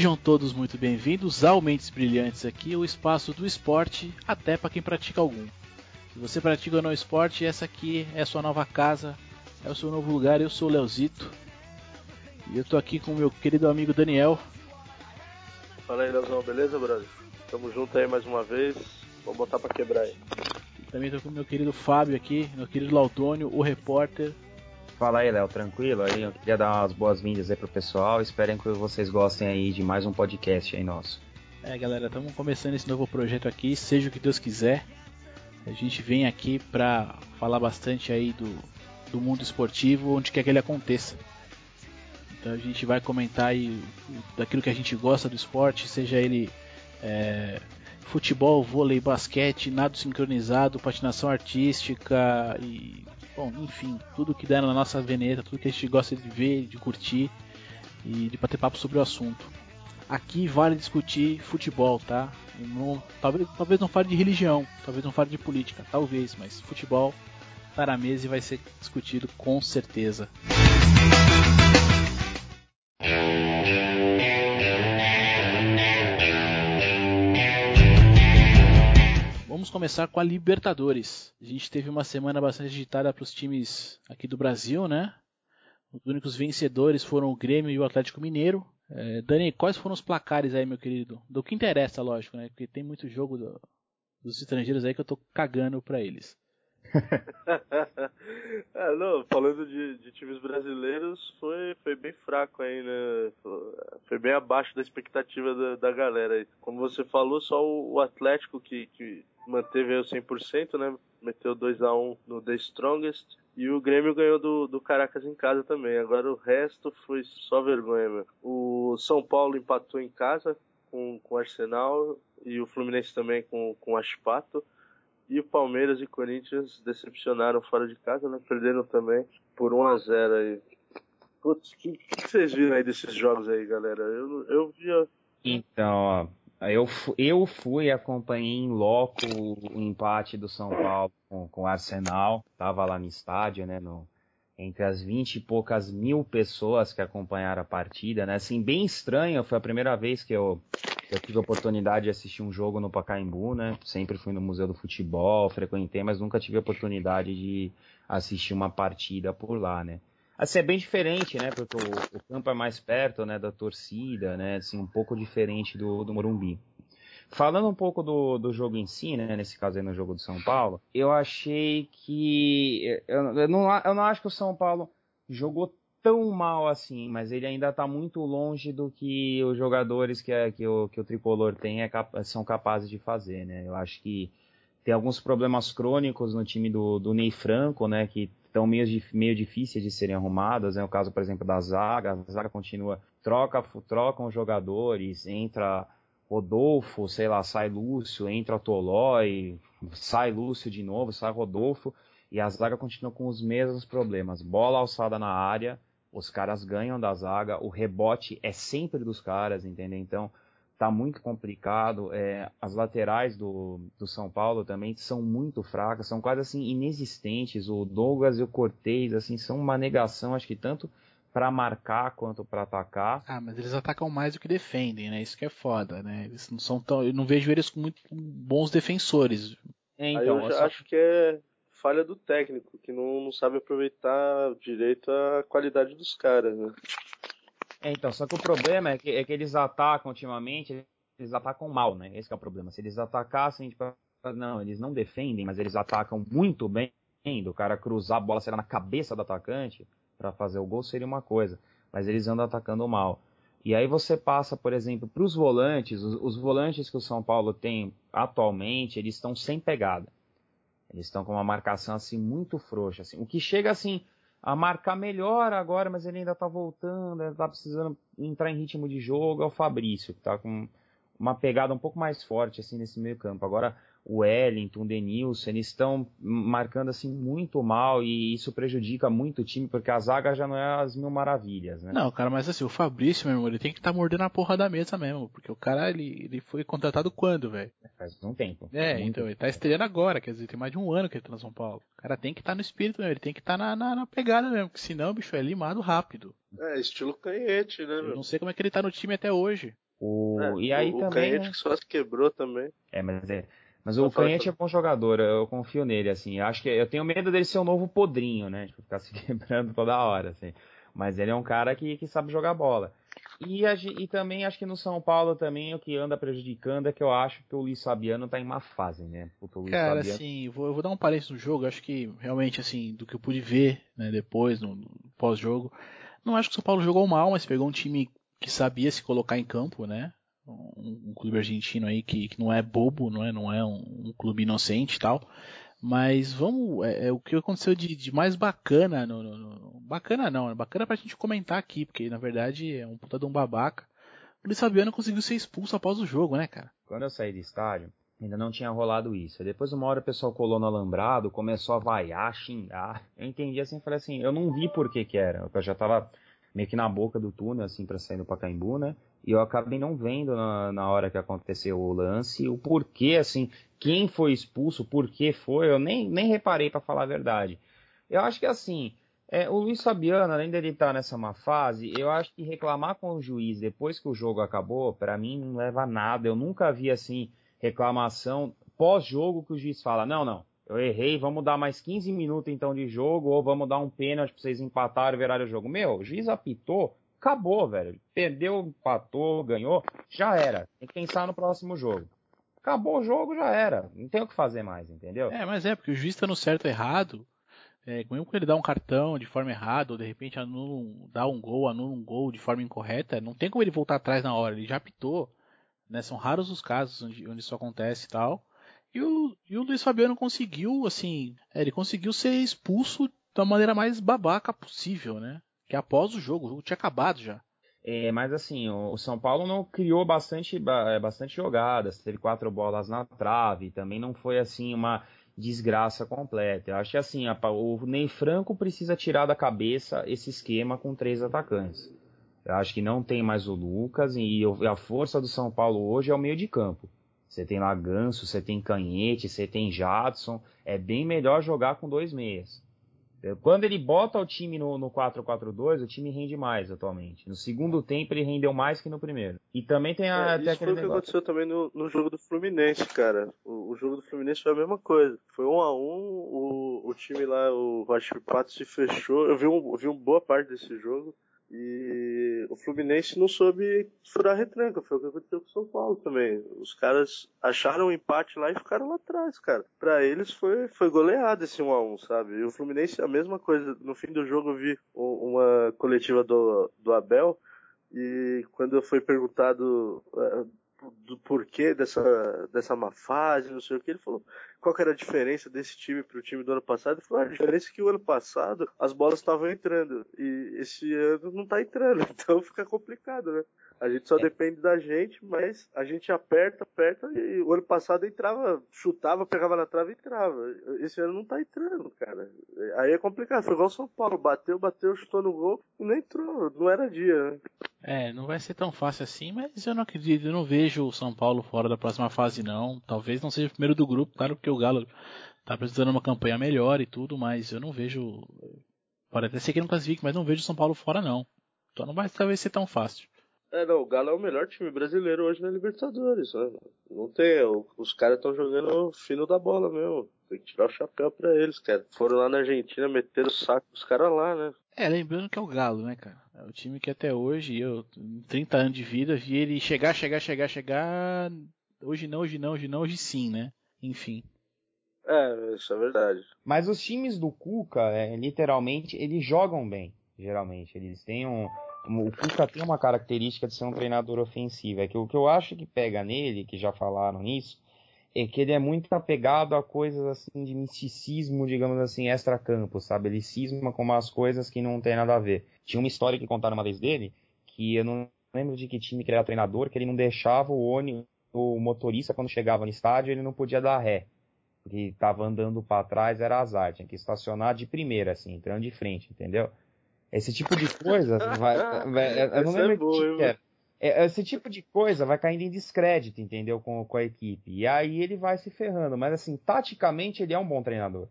Sejam todos muito bem-vindos ao Mentes Brilhantes aqui, o espaço do esporte, até para quem pratica algum. Se você pratica ou não esporte, essa aqui é a sua nova casa, é o seu novo lugar. Eu sou o Leozito e eu tô aqui com o meu querido amigo Daniel. Fala aí, Leozão, beleza, brother? Tamo junto aí mais uma vez, vamos botar pra quebrar aí. Também tô com o meu querido Fábio aqui, meu querido Lautônio, o repórter. Fala aí, Léo, tranquilo? Aí eu queria dar umas boas-vindas aí pro pessoal. Esperem que vocês gostem aí de mais um podcast aí nosso. É, galera, estamos começando esse novo projeto aqui, seja o que Deus quiser. A gente vem aqui para falar bastante aí do, do mundo esportivo, onde quer que ele aconteça. Então a gente vai comentar aí daquilo que a gente gosta do esporte, seja ele é, futebol, vôlei, basquete, nado sincronizado, patinação artística e, bom, enfim, tudo que der na nossa veneta, tudo que a gente gosta de ver, de curtir e de bater papo sobre o assunto. Aqui vale discutir futebol, tá? Não, talvez, talvez não fale de religião, talvez não fale de política, talvez, mas futebol tá na mesa e vai ser discutido com certeza. Vamos começar com a Libertadores. A gente teve uma semana bastante agitada para os times aqui do Brasil, né? Os únicos vencedores foram o Grêmio e o Atlético Mineiro. É, Dani, quais foram os placares aí, meu querido? Do que interessa, lógico, né? Porque tem muito jogo do, dos estrangeiros aí que eu tô cagando pra eles. é, não, falando de, de, times brasileiros, foi, foi bem fraco aí, né? Foi bem abaixo da expectativa da, da galera. Como você falou, só o, o Atlético que, que manteve o 100%, né? Meteu 2 a 1 no The Strongest. E o Grêmio ganhou do, do Caracas em casa também. Agora o resto foi só vergonha, meu. O São Paulo empatou em casa com, com o Arsenal e o Fluminense também com, com o Aspato. E o Palmeiras e Corinthians decepcionaram fora de casa, né? Perderam também por 1 a 0 aí. Putz, o que, que, vocês viram aí desses jogos aí, galera? Eu, eu via. Então, ó, eu, eu fui, acompanhei em loco o empate do São Paulo com, com o Arsenal. Tava lá no estádio, né? No, entre as vinte e poucas mil pessoas que acompanharam a partida, né? Assim, bem estranho. Foi a primeira vez que eu, eu tive a oportunidade de assistir um jogo no Pacaembu, né? Sempre fui no Museu do Futebol, frequentei, mas nunca tive a oportunidade de assistir uma partida por lá, né? Assim, é bem diferente, né? Porque o, o, campo é mais perto, né, da torcida, né? Assim, um pouco diferente do, do Morumbi. Falando um pouco do, do jogo em si, né? Nesse caso aí no jogo do São Paulo, eu achei que. Eu, eu, não, eu não acho que o São Paulo jogou tão mal assim, mas ele ainda está muito longe do que os jogadores que, é, que, o, que o tricolor tem é, são capazes de fazer, né? Eu acho que tem alguns problemas crônicos no time do, do Ney Franco, né? Que estão meio, meio difíceis de serem arrumadas. É né? o caso, por exemplo, da zaga. A zaga continua, troca, trocam os jogadores, entra Rodolfo, sei lá, sai Lúcio, entra Tolói, sai Lúcio de novo, sai Rodolfo. E a zaga continua com os mesmos problemas. Bola alçada na área, os caras ganham da zaga, o rebote é sempre dos caras, entendeu? Então, tá muito complicado. É, as laterais do, do São Paulo também são muito fracas, são quase assim inexistentes. O Douglas e o Cortez, assim, são uma negação, acho que tanto para marcar quanto para atacar. Ah, mas eles atacam mais do que defendem, né? Isso que é foda, né? Eles não são tão, eu não vejo eles como muito bons defensores. É, então, eu só... acho que é falha do técnico, que não, não sabe aproveitar direito a qualidade dos caras, né? É, então, só que o problema é que, é que eles atacam ultimamente, eles atacam mal, né? Esse é o problema. Se eles atacassem, tipo, não, eles não defendem, mas eles atacam muito bem, do cara cruzar a bola, será na cabeça do atacante para fazer o gol seria uma coisa, mas eles andam atacando mal. E aí você passa, por exemplo, para os volantes, os, os, volantes que o São Paulo tem atualmente, eles estão sem pegada. Eles estão com uma marcação assim muito frouxa, assim. O que chega assim a marcar melhor agora, mas ele ainda tá voltando, ele tá precisando entrar em ritmo de jogo, é o Fabrício, que tá com uma pegada um pouco mais forte assim nesse meio campo. Agora o Wellington, o Denilson, eles estão marcando assim muito mal e isso prejudica muito o time, porque a zaga já não é as mil maravilhas, né? Não, cara, mas assim, o Fabrício, meu irmão, ele tem que estar tá mordendo a porra da mesa mesmo, porque o cara, ele, ele foi contratado quando, velho? Faz um tempo. É, muito então, tempo. ele tá estreando agora, quer dizer, tem mais de um ano que ele tá no São Paulo. O cara tem que estar tá no espírito mesmo, ele tem que estar tá na, na, na, pegada mesmo, porque senão, bicho, é limado rápido. É, estilo canhete, né, meu? Eu não sei como é que ele tá no time até hoje. O, é, e aí o, também. O Canhete só se quebrou também. É, mas é. Mas o Canhete é bom jogador, eu confio nele, assim. Eu acho que eu tenho medo dele ser o um novo podrinho, né? Tipo, ficar se quebrando toda hora, assim. Mas ele é um cara que, que sabe jogar bola. E, e também acho que no São Paulo também o que anda prejudicando é que eu acho que o Luiz Fabiano tá em má fase, né? Cara, Fabiano... assim, vou, eu vou dar um parênteses no jogo, acho que realmente, assim, do que eu pude ver, né, depois, no, no pós-jogo, não acho que o São Paulo jogou mal, mas pegou um time que sabia se colocar em campo, né? Um, um clube argentino aí que, que, não é bobo, não é, não é um, um clube inocente e tal. Mas vamos, é, é, o que aconteceu de, de mais bacana, no, no, no, bacana não, é bacana pra gente comentar aqui, porque na verdade é um puta de um babaca. O Luiz Fabiano conseguiu ser expulso após o jogo, né, cara? Quando eu saí do estádio, ainda não tinha rolado isso. Depois, uma hora, o pessoal colou no alambrado, começou a vaiar, xingar. Eu entendi assim, falei assim, eu não vi por que que era. Eu já tava meio que na boca do túnel, assim, para sair no Pacaembu, né? E eu acabei não vendo na, na hora que aconteceu o lance o porquê, assim, quem foi expulso, por que foi, eu nem, nem reparei para falar a verdade. Eu acho que assim, é, o Luiz Fabiano, além dele estar tá nessa má fase, eu acho que reclamar com o juiz depois que o jogo acabou, para mim não leva a nada. Eu nunca vi assim reclamação pós-jogo que o juiz fala: "Não, não, eu errei, vamos dar mais 15 minutos então de jogo, ou vamos dar um pênalti pra vocês empatarem e virarem o jogo. Meu, o juiz apitou, acabou, velho. Perdeu, empatou, ganhou, já era. Tem que pensar no próximo jogo. Acabou o jogo, já era. Não tem o que fazer mais, entendeu? É, mas é, porque o juiz tá no certo ou errado. É, mesmo que ele dá um cartão de forma errada, ou de repente anula, dá um gol, anula um gol de forma incorreta, não tem como ele voltar atrás na hora, ele já apitou. Né? São raros os casos onde, onde isso acontece e tal. E o, e o Luiz Fabiano conseguiu, assim, é, ele conseguiu ser expulso da maneira mais babaca possível, né? Que após o jogo, o jogo tinha acabado já. É, mas assim, o São Paulo não criou bastante, é, bastante jogadas, teve quatro bolas na trave, também não foi assim uma desgraça completa. Eu acho que assim, o Ney Franco precisa tirar da cabeça esse esquema com três atacantes. Eu acho que não tem mais o Lucas e a força do São Paulo hoje é o meio de campo. Você tem lá Ganso, você tem Canhete, você tem Jadson. É bem melhor jogar com dois meias. Quando ele bota o time no, no 4-4-2, o time rende mais atualmente. No segundo tempo ele rendeu mais que no primeiro. E também tem a. É, isso foi o que aconteceu também no, no jogo do Fluminense, cara. O, o, jogo do Fluminense foi a mesma coisa. Foi um a um, o, o time lá, o Vasco Pato se fechou. Eu vi, um, eu vi uma boa parte desse jogo. E o Fluminense não soube furar retranca, foi o que aconteceu com o São Paulo também. Os caras acharam um empate lá e ficaram lá atrás, cara. Para eles foi, foi goleado esse 1 a 1 sabe? E o Fluminense, a mesma coisa. No fim do jogo eu vi uma coletiva do, do Abel, e quando foi perguntado é, do porquê dessa, dessa má fase, não sei o que. Ele falou qual que era a diferença desse time para o time do ano passado. Ele falou: ah, a diferença é que o ano passado as bolas estavam entrando e esse ano não está entrando, então fica complicado, né? A gente só é. depende da gente, mas a gente aperta, aperta e o ano passado entrava, chutava, pegava na trave e entrava. Esse ano não tá entrando, cara. Aí é complicado. Foi igual o São Paulo, bateu, bateu, chutou no gol e não entrou. Não era dia, né? É, não vai ser tão fácil assim, mas eu não acredito, eu não vejo o São Paulo fora da próxima fase não. Talvez não seja o primeiro do grupo, claro, porque o Galo tá precisando de uma campanha melhor e tudo, mas eu não vejo. Pode até ser que não classifique, mas não vejo o São Paulo fora não. Então não vai talvez ser tão fácil. É, não, o Galo é o melhor time brasileiro hoje na Libertadores. Né? Não tem, os caras estão jogando fino da bola mesmo. Tem que tirar o chapéu pra eles, cara. Foram lá na Argentina, meteram o saco dos caras lá, né? É, lembrando que é o Galo, né, cara? É o time que até hoje, eu, em 30 anos de vida, vi ele chegar, chegar, chegar, chegar. Hoje não, hoje não, hoje não, hoje sim, né? Enfim. É, isso é verdade. Mas os times do Cuca, é, literalmente, eles jogam bem, geralmente. Eles têm um o Cuca tem uma característica de ser um treinador ofensivo. É que o que eu acho que pega nele, que já falaram nisso, é que ele é muito apegado a coisas assim de misticismo, digamos assim, extra-campo, sabe? Ele cisma com umas coisas que não tem nada a ver. Tinha uma história que contaram uma vez dele, que eu não lembro de que time que ele era treinador, que ele não deixava o ônibus, o motorista, quando chegava no estádio, ele não podia dar ré. Porque estava andando para trás, era azar, tinha que estacionar de primeira, assim, entrando de frente, entendeu? Esse tipo de coisa vai. vai eu não lembro é boa, que era. É, esse tipo de coisa vai caindo em descrédito, entendeu? Com, com a equipe. E aí ele vai se ferrando. Mas assim, taticamente ele é um bom treinador.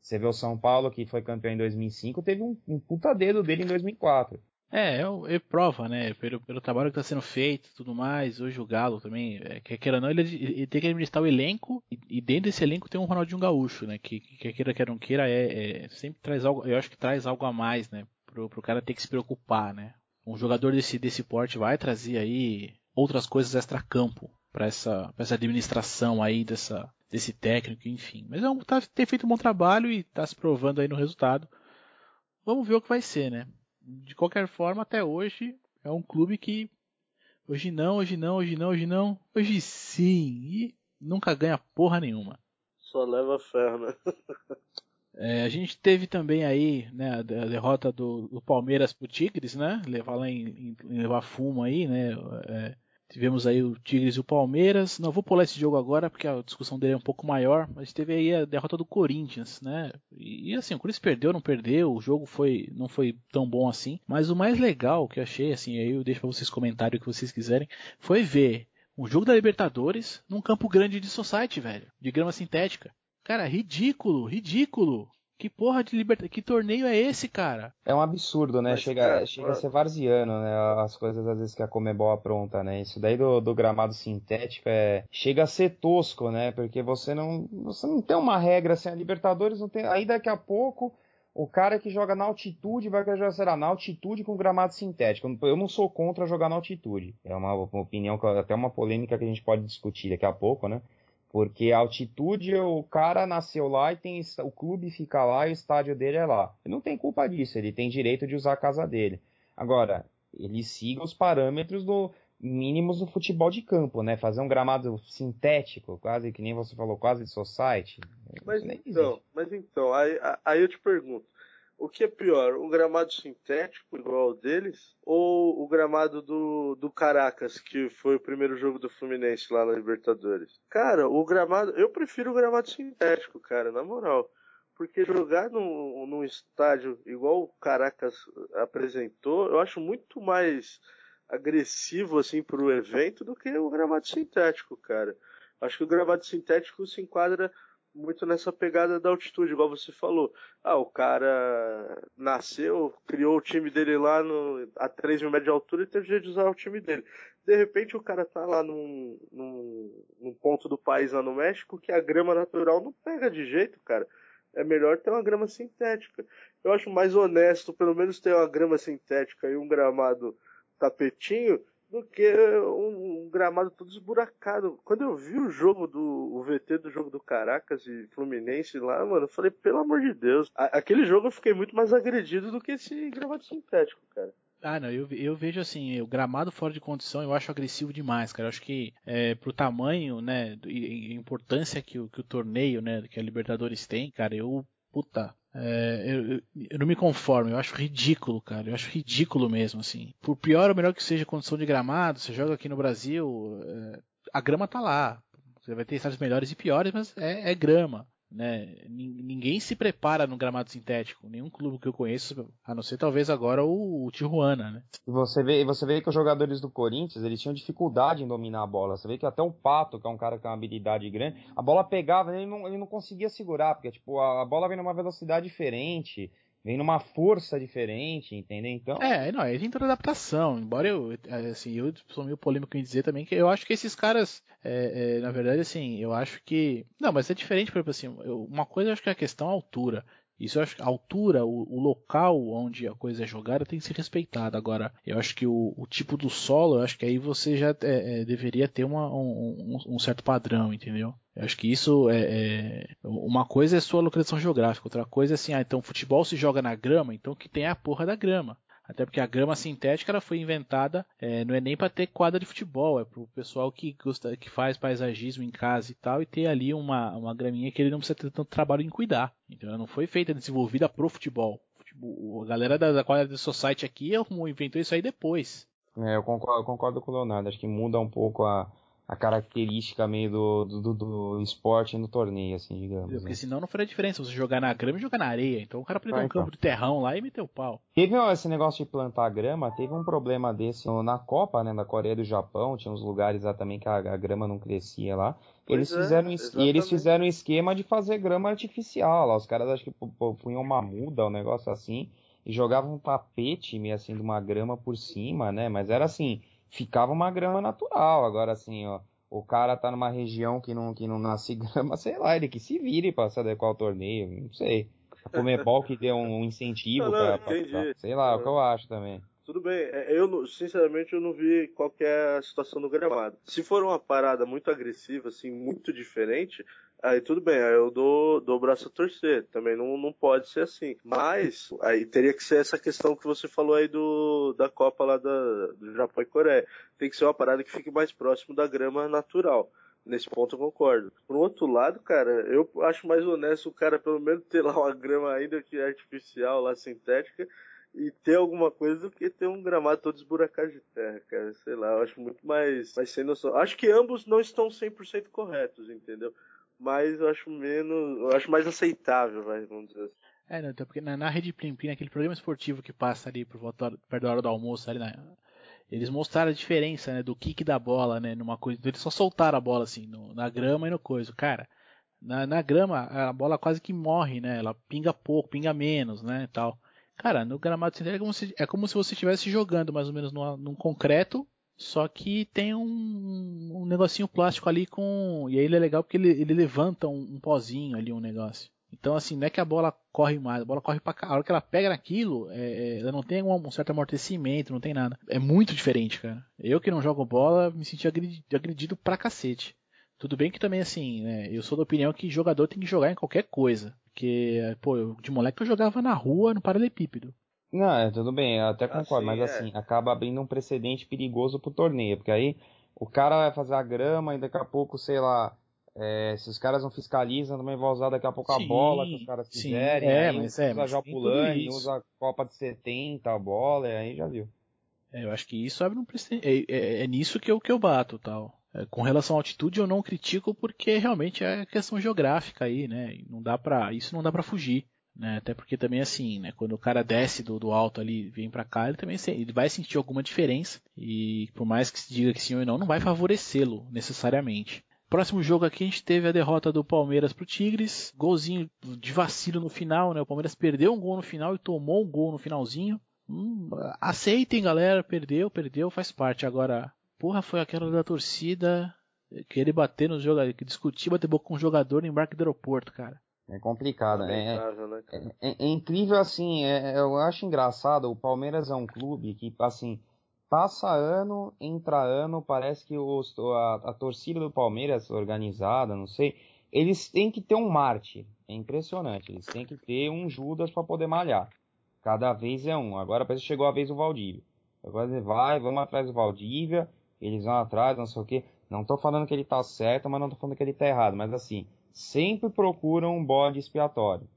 Você vê o São Paulo, que foi campeão em 2005, teve um, um puta dedo dele em 2004. É, é, é prova, né? Pelo, pelo trabalho que está sendo feito tudo mais. Hoje o Galo também, é, quer queira ou não, ele, ele, tem que administrar o elenco e, e, dentro desse elenco tem um Ronaldinho Gaúcho, né? Que, que queira, quer não queira, é, é, sempre traz algo, eu acho que traz algo a mais, né? Pro, pro cara ter que se preocupar, né? Um jogador desse, desse porte vai trazer aí outras coisas extra-campo para essa, pra essa administração aí dessa, desse técnico, enfim. Mas é um, tá, tem feito um bom trabalho e está se provando aí no resultado. Vamos ver o que vai ser, né? de qualquer forma, até hoje, é um clube que hoje não, hoje não, hoje não, hoje não, hoje sim, e nunca ganha porra nenhuma. Só leva ferro, né? é, a gente teve também aí né, a derrota do, do Palmeiras pro Tigres, né? Levar lá em, em, levar fumo aí, né? É, Tivemos aí o Tigres e o Palmeiras. Não vou pular esse jogo agora porque a discussão dele é um pouco maior, mas teve aí a derrota do Corinthians, né? E, e assim, o Corinthians perdeu, não perdeu, o jogo foi não foi tão bom assim, mas o mais legal que eu achei, assim, aí eu deixo para vocês comentarem o que vocês quiserem, foi ver um jogo da Libertadores num campo grande de society, velho, de grama sintética. Cara, ridículo, ridículo. Que porra de liberta... Que torneio é esse, cara? É um absurdo, né? Mas, chega, cara, chega a ser varziano, né? As coisas às vezes que a Comebol apronta, né? Isso daí do, do gramado sintético é. Chega a ser tosco, né? Porque você não. Você não tem uma regra assim. A Libertadores não tem. Aí daqui a pouco. O cara que joga na altitude vai jogar, será, na altitude com gramado sintético. Eu não sou contra jogar na altitude. É uma, uma opinião, até uma polêmica que a gente pode discutir daqui a pouco, né? Porque a altitude, o cara nasceu lá e tem o clube fica lá e o estádio dele é lá. Ele não tem culpa disso, ele tem direito de usar a casa dele. Agora, ele siga os parâmetros do mínimos do futebol de campo, né? Fazer um gramado sintético, quase que nem você falou, quase de society. Mas então, mas então, aí, aí eu te pergunto, o que é pior, o gramado sintético igual ao deles ou o gramado do, do Caracas, que foi o primeiro jogo do Fluminense lá na Libertadores? Cara, o gramado, eu prefiro o gramado sintético, cara, na moral. Porque jogar num, num estádio igual o Caracas apresentou, eu acho muito mais agressivo assim pro evento do que o gramado sintético, cara. Acho que o gramado sintético se enquadra muito nessa pegada da altitude, igual você falou. Ah, o cara nasceu, criou o time dele lá no, a 3 mil metros de altura e teve jeito de usar o time dele. De repente o cara tá lá num, num, num ponto do país lá no México que a grama natural não pega de jeito, cara. É melhor ter uma grama sintética. Eu acho mais honesto, pelo menos ter uma grama sintética e um gramado tapetinho, do que um, um, gramado todo esburacado. Quando eu vi o jogo do o VT do jogo do Caracas e Fluminense lá, mano, eu falei, pelo amor de Deus, a, aquele jogo eu fiquei muito mais agredido do que esse gramado sintético, cara. Ah, não, eu, eu vejo assim, o gramado fora de condição eu acho agressivo demais, cara. Eu acho que é, pro tamanho, né, e, importância que o, que o torneio, né, que a Libertadores tem, cara, eu, puta, é, eu, eu, não me conformo, eu acho ridículo, cara. Eu acho ridículo mesmo, assim. Por pior ou melhor que seja a condição de gramado, você joga aqui no Brasil, é, a grama tá lá. Você vai ter estádios melhores e piores, mas é, é grama. Né? Ninguém se prepara no gramado sintético, nenhum clube que eu conheço, a não ser talvez agora o, o Tijuana, né? Você vê, você vê que os jogadores do Corinthians, eles tinham dificuldade em dominar a bola. Você vê que até o Pato, que é um cara que tem uma habilidade grande, a bola pegava, ele não, ele não conseguia segurar, porque tipo, a, a bola vem numa velocidade diferente, vem numa força diferente, entendeu? Então. É, não, é toda adaptação. Embora eu, é, assim, eu sou meio polêmico em dizer também que eu acho que esses caras, é, é, na verdade, assim, eu acho que. Não, mas é diferente, por exemplo, assim, eu, uma coisa eu acho que é a questão altura. Isso eu acho que a altura, o, o, local onde a coisa é jogada tem que ser respeitado. Agora, eu acho que o, o tipo do solo, eu acho que aí você já é, é, deveria ter uma, um, um, certo padrão, entendeu? Eu acho que isso é, é, Uma coisa é sua localização geográfica, outra coisa é assim, ah, então futebol se joga na grama, então que tem a porra da grama. Até porque a grama sintética ela foi inventada, é, não é nem para ter quadra de futebol, é para o pessoal que gosta, que faz paisagismo em casa e tal, e ter ali uma, uma graminha que ele não precisa ter tanto trabalho em cuidar. Então ela não foi feita, desenvolvida pro futebol. A galera da, da Quality Society aqui inventou isso aí depois. É, eu concordo, eu concordo com o Leonardo, acho que muda um pouco a, a característica meio do, do, do, esporte no torneio, assim, digamos. Porque né? senão não faria diferença você jogar na grama e jogar na areia. Então o cara podia um então. campo de terrão lá e meter o pau. Teve ó, esse negócio de plantar grama, teve um problema desse na Copa, né, na Coreia do Japão, tinha uns lugares lá também que a, a grama não crescia lá. Eles é, fizeram, e eles fizeram um esquema de fazer grama artificial lá. Os caras acho que punham uma muda, um negócio assim, e jogava um tapete meio assim de uma grama por cima, né? Mas era assim, ficava uma grama natural. Agora assim, ó, o cara tá numa região que não, que não nasce grama, sei lá, ele que se vire para se adequar ao torneio, não sei. A Comebol que deu um incentivo para sei lá, é o que eu acho também. Tudo bem, é, eu sinceramente eu não vi qual é a situação do gramado. Se for uma parada muito agressiva, assim, muito diferente, aí tudo bem, aí eu dou, dou o braço a torcer. Também não, não pode ser assim. Mas aí teria que ser essa questão que você falou aí do, da Copa lá da, do Japão e Coreia. Tem que ser uma parada que fique mais próximo da grama natural. Nesse ponto eu concordo. Por outro lado, cara, eu acho mais honesto o cara pelo menos ter lá uma grama ainda que é artificial, lá sintética, e ter alguma coisa do que ter um gramado todo esburacado de terra, cara. Sei lá, eu acho muito mais, mais sem noção. Acho que ambos não estão 100% corretos, entendeu? Mas eu acho menos, eu acho mais aceitável, vai, vamos dizer assim. É, não, então, porque na, na Rede Plim Plim, aquele programa esportivo que passa ali por volta, perto da hora do almoço, ali na, eles mostraram a diferença, né, do kick da bola, né, numa coisa, eles só soltaram a bola assim, no, na grama e no coisa. Cara, na, na grama a bola quase que morre, né, ela pinga pouco, pinga menos, né, tal. Cara, no gramado sintético é como se, é como se você estivesse jogando mais ou menos numa, num concreto, só que tem um, um negocinho plástico ali com. E aí ele é legal porque ele, ele levanta um, um pozinho ali, um negócio. Então, assim, não é que a bola corre mais, a bola corre pra cá. A hora que ela pega naquilo, é, é, ela não tem um, um, certo amortecimento, não tem nada. É muito diferente, cara. Eu que não jogo bola, me senti agredido, agredido pra cacete. Tudo bem que também, assim, né, eu sou da opinião que jogador tem que jogar em qualquer coisa. Porque, pô, eu, de moleque eu jogava na rua, no paralelepípedo. Não, é, tudo bem, eu até concordo, assim, mas é. assim, acaba abrindo um precedente perigoso pro torneio, porque aí o cara vai fazer a grama e daqui a pouco, sei lá, é, se os caras não fiscalizam, também vai usar daqui a pouco sim, a bola que os caras fizerem, sim, é, aí mas, é, usa já pulando, usa a Copa de 70 a bola, e aí já viu. É, eu acho que isso abre um precedente, é, é, é nisso que eu, que eu bato tal. É, com relação à altitude eu não critico porque realmente é questão geográfica aí, né? Não dá para isso não dá para fugir, né? Até porque também assim, né? Quando o cara desce do, do alto ali, vem para cá, ele também ele vai sentir alguma diferença e por mais que se diga que sim ou não, não vai favorecê-lo necessariamente. Próximo jogo aqui a gente teve a derrota do Palmeiras pro Tigres, golzinho de vacilo no final, né? O Palmeiras perdeu um gol no final e tomou um gol no finalzinho. Hum, aceitem, galera, perdeu, perdeu, faz parte. Agora porra foi aquela da torcida querer bater nos jogadores, discutir bater boca com um jogador no embarque do aeroporto, cara. É complicado, né? É, é, é, incrível assim, é, eu acho engraçado, o Palmeiras é um clube que, assim, passa ano, entra ano, parece que os, a, a, torcida do Palmeiras, organizada, não sei, eles têm que ter um Marte, é impressionante, eles têm que ter um Judas para poder malhar. Cada vez é um, agora parece que chegou a vez do Valdívia. Agora vai, vamos atrás do Valdívia, eles vão atrás, não sei o que. Não tô falando que ele tá certo, mas não tô falando que ele tá errado. Mas assim, sempre procuram um bode expiatório.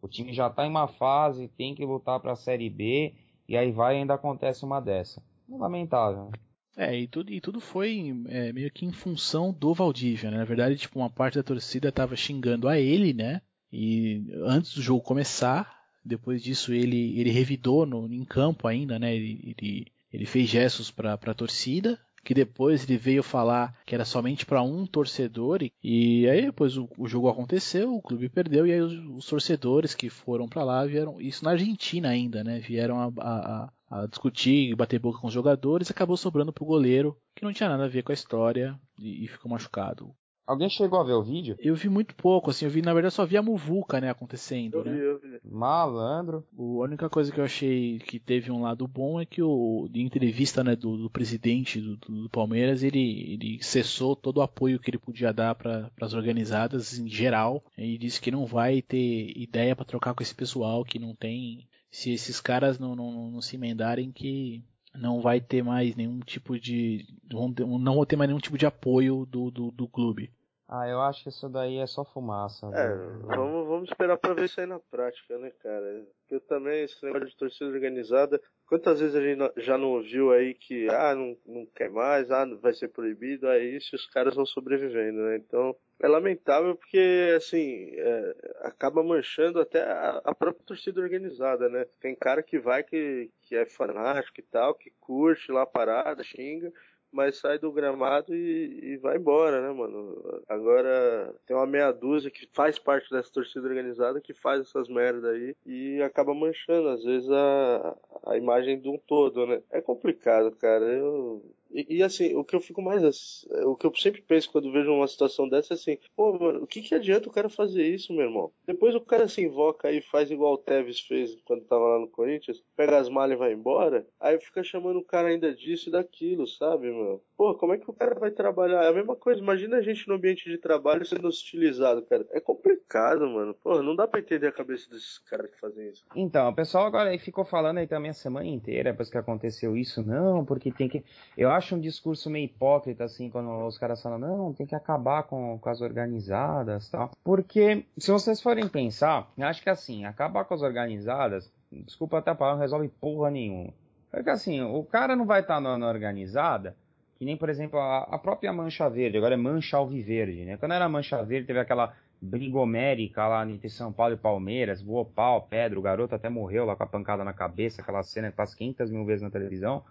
O time já tá em uma fase, tem que lutar para a Série B, e aí vai e ainda acontece uma dessa. Lamentável. É, e tudo, e tudo foi é, meio que em função do Valdívia, né? Na verdade, tipo, uma parte da torcida tava xingando a ele, né? E antes do jogo começar, depois disso ele, ele revidou no, em campo ainda, né? Ele, ele, ele fez gestos para a torcida, que depois ele veio falar que era somente para um torcedor e, aí depois o, o, jogo aconteceu, o clube perdeu e aí os, os torcedores que foram para lá vieram, isso na Argentina ainda, né, vieram a, a, a discutir, bater boca com os jogadores, acabou sobrando pro goleiro que não tinha nada a ver com a história e, e ficou machucado. Alguém chegou a ver o vídeo? Eu vi muito pouco, assim, eu vi, na verdade, só vi a muvuca, né, acontecendo, eu né? Vi, eu vi. Malandro. O, a única coisa que eu achei que teve um lado bom é que o, de entrevista, né, do, do presidente do, do, Palmeiras, ele, ele cessou todo o apoio que ele podia dar para as organizadas em geral, e disse que não vai ter ideia para trocar com esse pessoal, que não tem, se esses caras não, não, não se emendarem, que não vai ter mais nenhum tipo de. Não vão ter mais nenhum tipo de apoio do, do, do clube. Ah, eu acho que isso daí é só fumaça. É, vamos, vamos esperar pra ver isso aí na prática, né, cara? Eu também, esse negócio de torcida organizada, quantas vezes a gente já não ouviu aí que, ah, não, não quer mais, ah, vai ser proibido, aí isso os caras vão sobrevivendo, né? Então, é lamentável porque, assim, é, acaba manchando até a, a, própria torcida organizada, né? Tem cara que vai que, que é fanático e tal, que curte lá a parada, xinga, mas sai do gramado e, e, vai embora, né, mano? Agora tem uma meia dúzia que faz parte dessa torcida organizada que faz essas merda aí e acaba manchando, às vezes, a, a imagem de um todo, né? É complicado, cara. Eu e, e, assim, o que eu fico mais. O que eu sempre penso quando vejo uma situação dessa é assim: pô, mano, o que, que adianta o cara fazer isso, meu irmão? Depois o cara se invoca e faz igual o Tevez fez quando tava lá no Corinthians, pega as malhas e vai embora, aí fica chamando o cara ainda disso e daquilo, sabe, mano? Pô, como é que o cara vai trabalhar? É a mesma coisa, imagina a gente no ambiente de trabalho sendo hostilizado, cara. É complicado, mano. Pô, não dá pra entender a cabeça desses caras que fazem isso. Então, o pessoal agora ficou falando aí também a semana inteira, depois que aconteceu isso, não, porque tem que. Eu acho um discurso meio hipócrita, assim, quando os caras falam, não, tem que acabar com, com as organizadas tal. Porque, se vocês forem pensar, acho que assim, acabar com as organizadas, desculpa até a palavra, não resolve porra nenhuma. Porque assim, o cara não vai estar tá na, organizada, que nem, por exemplo, a, a, própria Mancha Verde, agora é Mancha Alviverde, né? Quando era Mancha Verde, teve aquela brigomérica lá entre São Paulo e Palmeiras, voou pau, pedra, o garoto até morreu lá com a pancada na cabeça, aquela cena que passa 500 mil vezes na televisão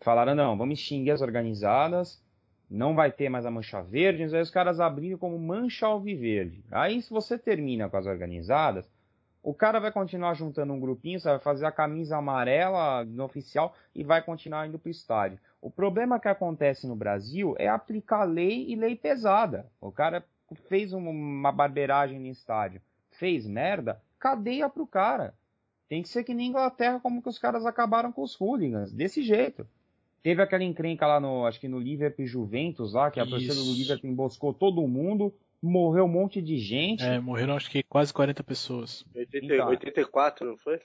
falaram, não, vamos extinguir as organizadas, não vai ter mais a mancha verde, aí os caras abriram como mancha alviverde. Aí se você termina com as organizadas, o cara vai continuar juntando um grupinho, você vai fazer a camisa amarela no oficial e vai continuar indo para o estádio. O problema que acontece no Brasil é aplicar lei e lei pesada. O cara fez uma barbeiragem no estádio, fez merda, cadeia pro cara. Tem que ser que nem Inglaterra, como que os caras acabaram com os hooligans, desse jeito. Teve aquela encrenca lá no, acho que no Liverpool Juventus lá, que a torcida do Liverpool emboscou todo mundo, morreu um monte de gente. É, morreram acho que quase 40 pessoas. 80, então, 84, não foi?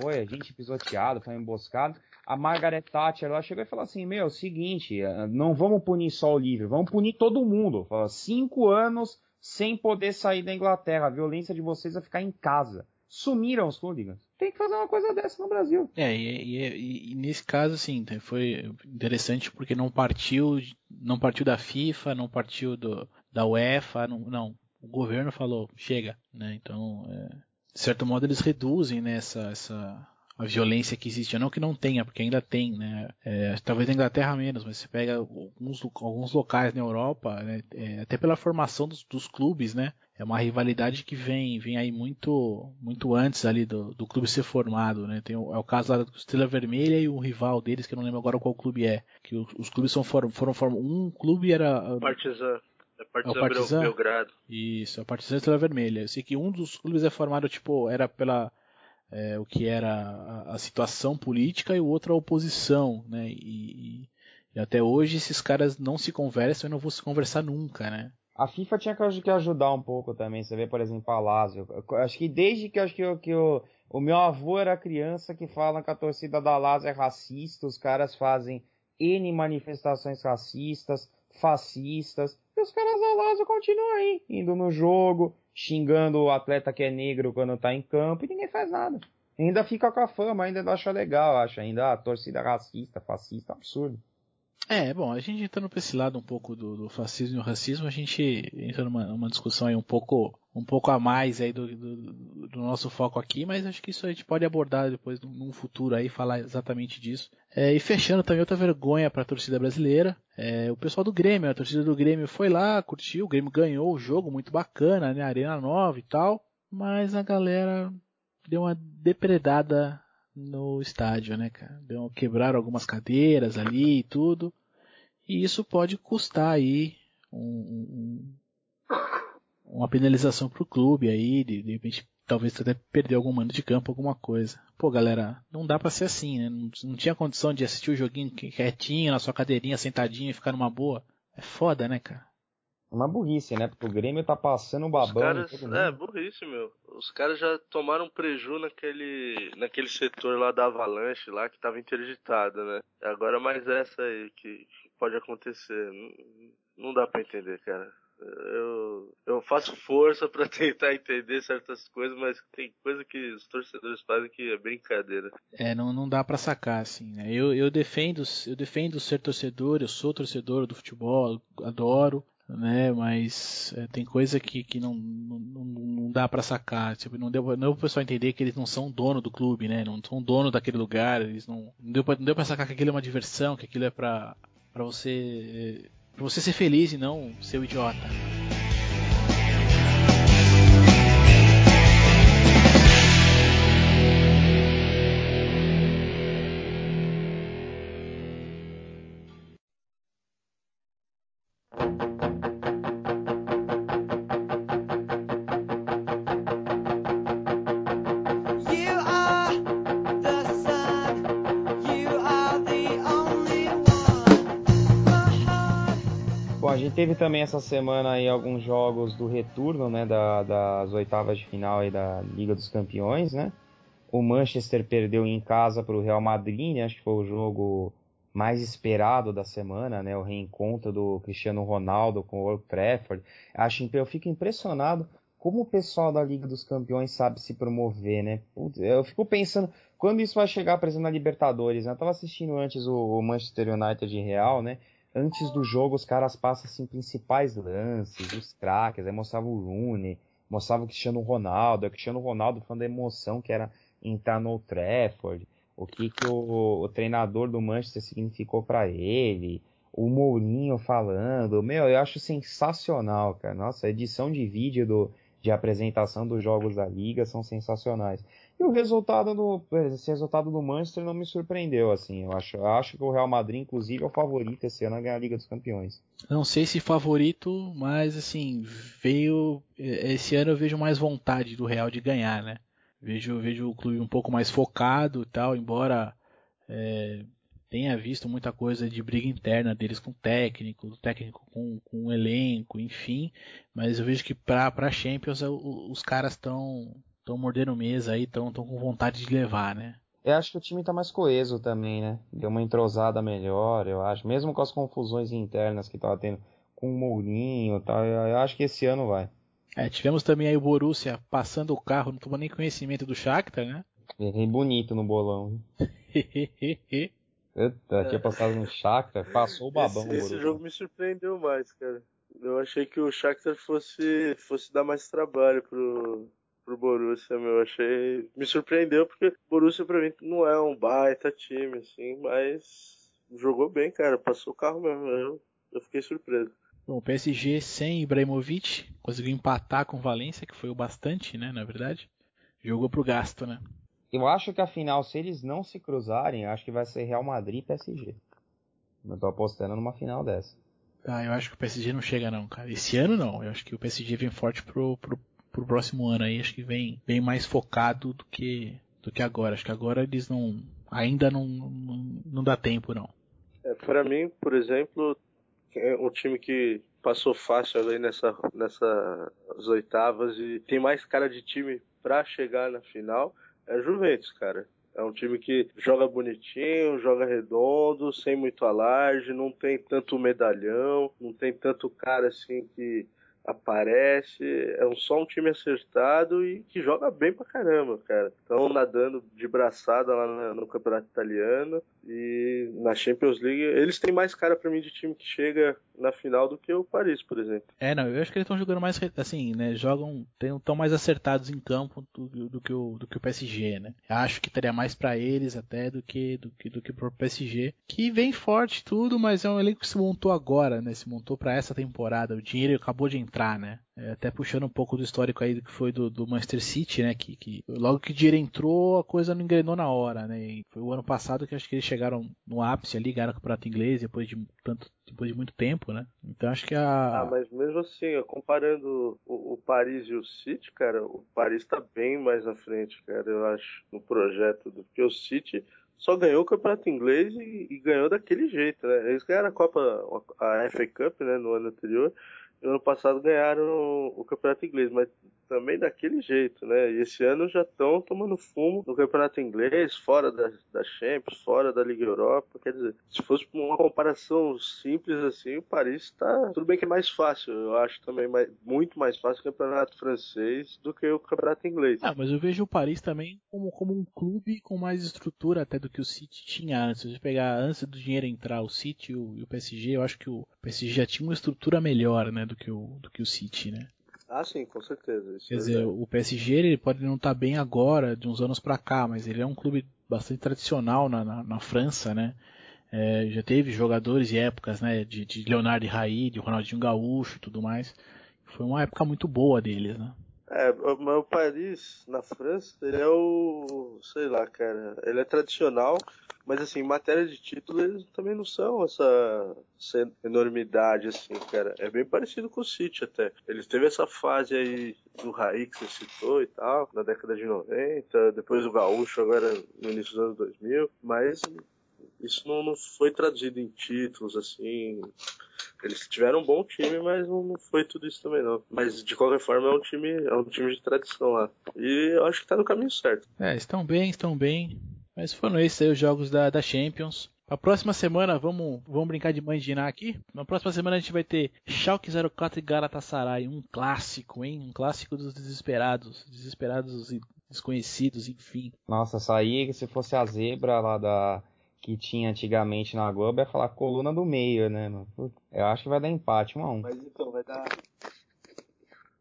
Foi, a gente pisoteado, foi emboscado. A Margaret Thatcher lá chegou e falou assim, meu, seguinte, eh, não vamos punir só o Liverpool, vamos punir todo mundo. Falou, cinco anos sem poder sair da Inglaterra, a violência de vocês vai ficar em casa sumiram os hooligans. Tem que fazer uma coisa dessa no Brasil. É, e, e, e, nesse caso, assim, foi interessante porque não partiu, não partiu da FIFA, não partiu do, da UEFA, não, não. O governo falou, chega, né? Então, é, de certo modo, eles reduzem né, essa, essa a violência que existe. Não que não tenha, porque ainda tem, né? É, talvez na Inglaterra menos, mas você pega alguns, alguns locais na Europa, né, é, até pela formação dos, dos, clubes, né? É uma rivalidade que vem, vem aí muito, muito antes ali do, do clube ser formado, né? Tem o, é o caso lá do Estrela Vermelha e o rival deles, que eu não lembro agora qual clube é. Que os, os clubes são, foram, foram formados. Um clube era. Partizan. É Partizan, é o Partizan Belgrado. Isso, é o Partizan Estrela Vermelha. Eu sei que um dos clubes é formado, tipo, era pela é, o que era a, a, situação política e o outro a oposição, né? E, e, até hoje esses caras não se conversam e não vão se conversar nunca, né? A FIFA tinha que ajudar um pouco também. Você vê, por exemplo, a Lazio. Acho que desde que acho que, que o, o meu avô era criança que fala que a torcida da Lazio é racista, os caras fazem N manifestações racistas, fascistas, e os caras da Lazio continuam aí, indo no jogo, xingando o atleta que é negro quando tá em campo e ninguém faz nada. Ainda fica com a fama, ainda acha legal, acha ainda a torcida racista, fascista, absurdo. É, bom, a gente entrando pra esse lado um pouco do, do fascismo e o racismo, a gente entra numa, numa, discussão aí um pouco, um pouco a mais aí do, do, do, nosso foco aqui, mas acho que isso a gente pode abordar depois num futuro aí, falar exatamente disso. É, e fechando também outra vergonha para a torcida brasileira, é, o pessoal do Grêmio, a torcida do Grêmio foi lá, curtiu, o Grêmio ganhou o jogo, muito bacana, né, Arena Nova e tal, mas a galera deu uma depredada no estádio, né, cara? Deu, quebraram algumas cadeiras ali e tudo. E isso pode custar aí um, um, uma penalização para o clube aí, de, de repente talvez até perder algum mando de campo, alguma coisa. Pô, galera, não dá para ser assim, né? Não, não, tinha condição de assistir o joguinho quietinho, na sua cadeirinha, sentadinho e ficar numa boa. É foda, né, cara? Uma burrice, né? Porque o Grêmio tá passando um babão. Os caras, é, burrice, meu. Os caras já tomaram preju naquele, naquele setor lá da Avalanche, lá que tava interditado, né? Agora mais essa aí que, que pode acontecer. Não, não dá para entender, cara. Eu, eu faço força para tentar entender certas coisas, mas tem coisa que os torcedores fazem que é brincadeira. É, não, não dá para sacar assim, né? Eu, eu defendo, eu defendo ser torcedor, eu sou torcedor do futebol, adoro, né? Mas é, tem coisa que, que não, não, não dá para sacar. Tipo, não deu, não deu pro pessoal entender que eles não são dono do clube, né? Não são dono daquele lugar. Eles não, não deu pra sacar que aquilo é uma diversão, que aquilo é pra, para você pra você ser feliz e não ser idiota. Também essa semana aí alguns jogos do retorno, né, da, das oitavas de final aí da Liga dos Campeões, né? O Manchester perdeu em casa para o Real Madrid, né? acho que foi o jogo mais esperado da semana, né? O reencontro do Cristiano Ronaldo com o Old Trafford. Acho, eu fico impressionado como o pessoal da Liga dos Campeões sabe se promover, né? Eu fico pensando quando isso vai chegar, por exemplo, na Libertadores. Né? Eu tava assistindo antes o Manchester United Real, né? Antes do jogo os caras passam assim principais lances, os craques, aí mostrava o Rooney, mostrava o Cristiano Ronaldo, o Cristiano Ronaldo falando da emoção que era entrar no Old Trafford, o que, que o, o treinador do Manchester significou para ele, o Mourinho falando, meu, eu acho sensacional, cara. Nossa, a edição de vídeo do, de apresentação dos jogos da liga são sensacionais. E o resultado do esse resultado do Manchester não me surpreendeu assim. Eu acho, eu acho que o Real Madrid inclusive é o favorito esse ano a ganhar a Liga dos Campeões. Não sei se favorito, mas assim, veio esse ano eu vejo mais vontade do Real de ganhar, né? Vejo vejo o clube um pouco mais focado e tal, embora é, tenha visto muita coisa de briga interna deles com o técnico, o técnico com, com o elenco, enfim, mas eu vejo que para para Champions os caras estão estão mordendo mesa aí, estão com vontade de levar, né? Eu acho que o time tá mais coeso também, né? Deu uma entrosada melhor, eu acho. Mesmo com as confusões internas que tava tendo com o Mourinho e tal, eu acho que esse ano vai. É, tivemos também aí o Borussia passando o carro, não tomou nem conhecimento do Shakhtar, né? Errei bonito no bolão. Eita, tinha passado no Shakhtar, passou o babão. Esse, esse jogo me surpreendeu mais, cara. Eu achei que o Shakhtar fosse, fosse dar mais trabalho pro, pro Borussia, meu. Achei. Me surpreendeu, porque o Borussia pra mim não é um baita time, assim, mas jogou bem, cara. Passou o carro mesmo. Eu, eu fiquei surpreso. Bom, o PSG sem Ibrahimovic conseguiu empatar com o Valência, que foi o bastante, né, na verdade. Jogou pro gasto, né? Eu acho que a final, se eles não se cruzarem, acho que vai ser Real Madrid e PSG. Eu tô apostando numa final dessa. Ah, eu acho que o PSG não chega não, cara. Esse ano não. Eu acho que o PSG vem forte pro, pro, pro próximo ano aí, acho que vem bem mais focado do que do que agora. Acho que agora eles não ainda não não, não dá tempo não. É, para mim, por exemplo, é um time que passou fácil ali nessa nessas oitavas e tem mais cara de time para chegar na final é Juventus, cara. É um time que joga bonitinho, joga redondo, sem muito alarde, não tem tanto medalhão, não tem tanto cara assim que aparece, é um, só um time acertado e que joga bem pra caramba, cara. Estão nadando de braçada lá no, no, campeonato italiano e na Champions League eles têm mais cara para mim de time que chega na final do que o Paris, por exemplo. É, não, eu acho que eles estão jogando mais assim, né? Jogam, estão mais acertados em campo do, do, que o do que o PSG, né? Acho que teria mais para eles até do que do que do que pro PSG, que vem forte tudo, mas é um elenco que se montou agora, né? Se montou para essa temporada. O dinheiro acabou de entrar, né? É, até puxando um pouco do histórico aí do que foi do, do Manchester City, né? Que, que, logo que o dinheiro entrou, a coisa não engrenou na hora, né? E foi o ano passado que acho que eles chegaram no ápice ali, ganharam o campeonato inglês depois de tanto depois de muito tempo, né? Então acho que a. Ah, mas mesmo assim, comparando o, o Paris e o City, cara, o Paris tá bem mais à frente, cara, eu acho, no projeto do que o City só ganhou o campeonato inglês e, e, ganhou daquele jeito, né? Eles ganharam a Copa, a FA Cup, né, no ano anterior, ano passado ganharam o campeonato inglês, mas também daquele jeito, né? E esse ano já estão tomando fumo no campeonato inglês, fora da, da Champions, fora da Liga Europa. Quer dizer, se fosse uma comparação simples assim, o Paris está tudo bem que é mais fácil. Eu acho também mais, muito mais fácil o campeonato francês do que o campeonato inglês. Ah, mas eu vejo o Paris também como, como um clube com mais estrutura até do que o City tinha antes. Se você pegar antes do dinheiro entrar o City e o, e o PSG, eu acho que o PSG já tinha uma estrutura melhor, né, do que o, do que o City, né? Ah, sim, com certeza. Quer é dizer, o PSG ele pode não estar tá bem agora, de uns anos para cá, mas ele é um clube bastante tradicional na, na, na França, né? É, já teve jogadores e épocas, né, de, de Leonardo Raí, de Ronaldinho Gaúcho e tudo mais. Foi uma época muito boa deles, né? É, mas o Paris, na França, ele é o. sei lá, cara. Ele é tradicional, mas assim, em matéria de título, eles também não são essa, essa enormidade, assim, cara. É bem parecido com o City até. Eles teve essa fase aí do Raí que você citou e tal, na década de 90, depois o Gaúcho, agora no início dos anos 2000, mas isso não, não foi traduzido em títulos, assim. Eles tiveram um bom time, mas não foi tudo isso também não. Mas de qualquer forma é um time, é um time de tradição lá. E eu acho que tá no caminho certo. É, estão bem, estão bem. Mas foram esses aí os jogos da, da Champions. A próxima semana, vamos, vamos brincar de mandinar aqui. Na próxima semana a gente vai ter Schalke 04 e Galatasaray, um clássico, hein? Um clássico dos desesperados, desesperados e desconhecidos, enfim. Nossa, essa aí, se fosse a zebra lá da que tinha antigamente na Globo, ia falar coluna do meio, né? Eu acho que vai dar empate, 1 um a 1 um. Mas então, vai dar.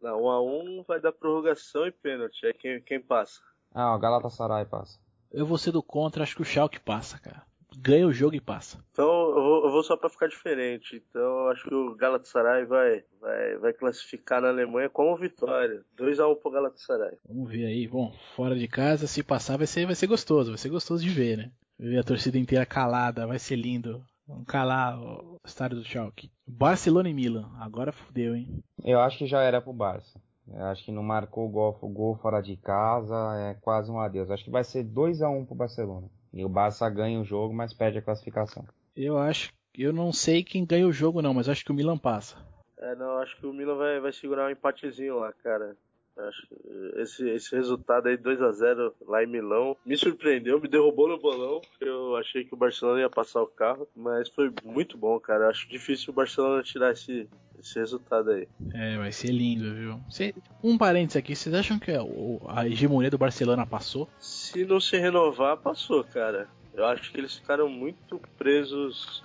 Não, 1 um a 1 vai dar prorrogação e pênalti. É quem, quem passa. Ah, o Galatasaray passa. Eu vou ser do contra, acho que o Schalke passa, cara. Ganha o jogo e passa. Então eu vou, eu vou só para ficar diferente. Então eu acho que o Galatasaray vai, vai, vai classificar na Alemanha como vitória. 2 a 1 um pro Galatasaray. Vamos ver aí. Bom, fora de casa, se passar vai ser, vai ser gostoso. Vai ser gostoso de ver, né? Ver a torcida inteira calada, vai ser lindo. Vamos calar o estádio do Schalke. Barcelona e Milan. Agora fudeu, hein? Eu acho que já era pro Barça. Eu acho que não marcou o gol, o gol fora de casa, é quase um adeus. Acho que vai ser 2 a 1 um pro Barcelona. E o Barça ganha o jogo, mas perde a classificação. Eu acho, eu não sei quem ganha o jogo não, mas acho que o Milan passa. É, não, acho que o Milan vai, vai segurar um empatezinho lá, cara. Acho esse, esse resultado aí 2 a 0 lá em Milão me surpreendeu, me derrubou no bolão. Eu achei que o Barcelona ia passar o carro, mas foi muito bom, cara. Acho difícil o Barcelona tirar esse, esse resultado aí. É, vai ser lindo, viu? Um parênteses aqui, vocês acham que a hegemonia do Barcelona passou? Se não se renovar, passou, cara. Eu acho que eles ficaram muito presos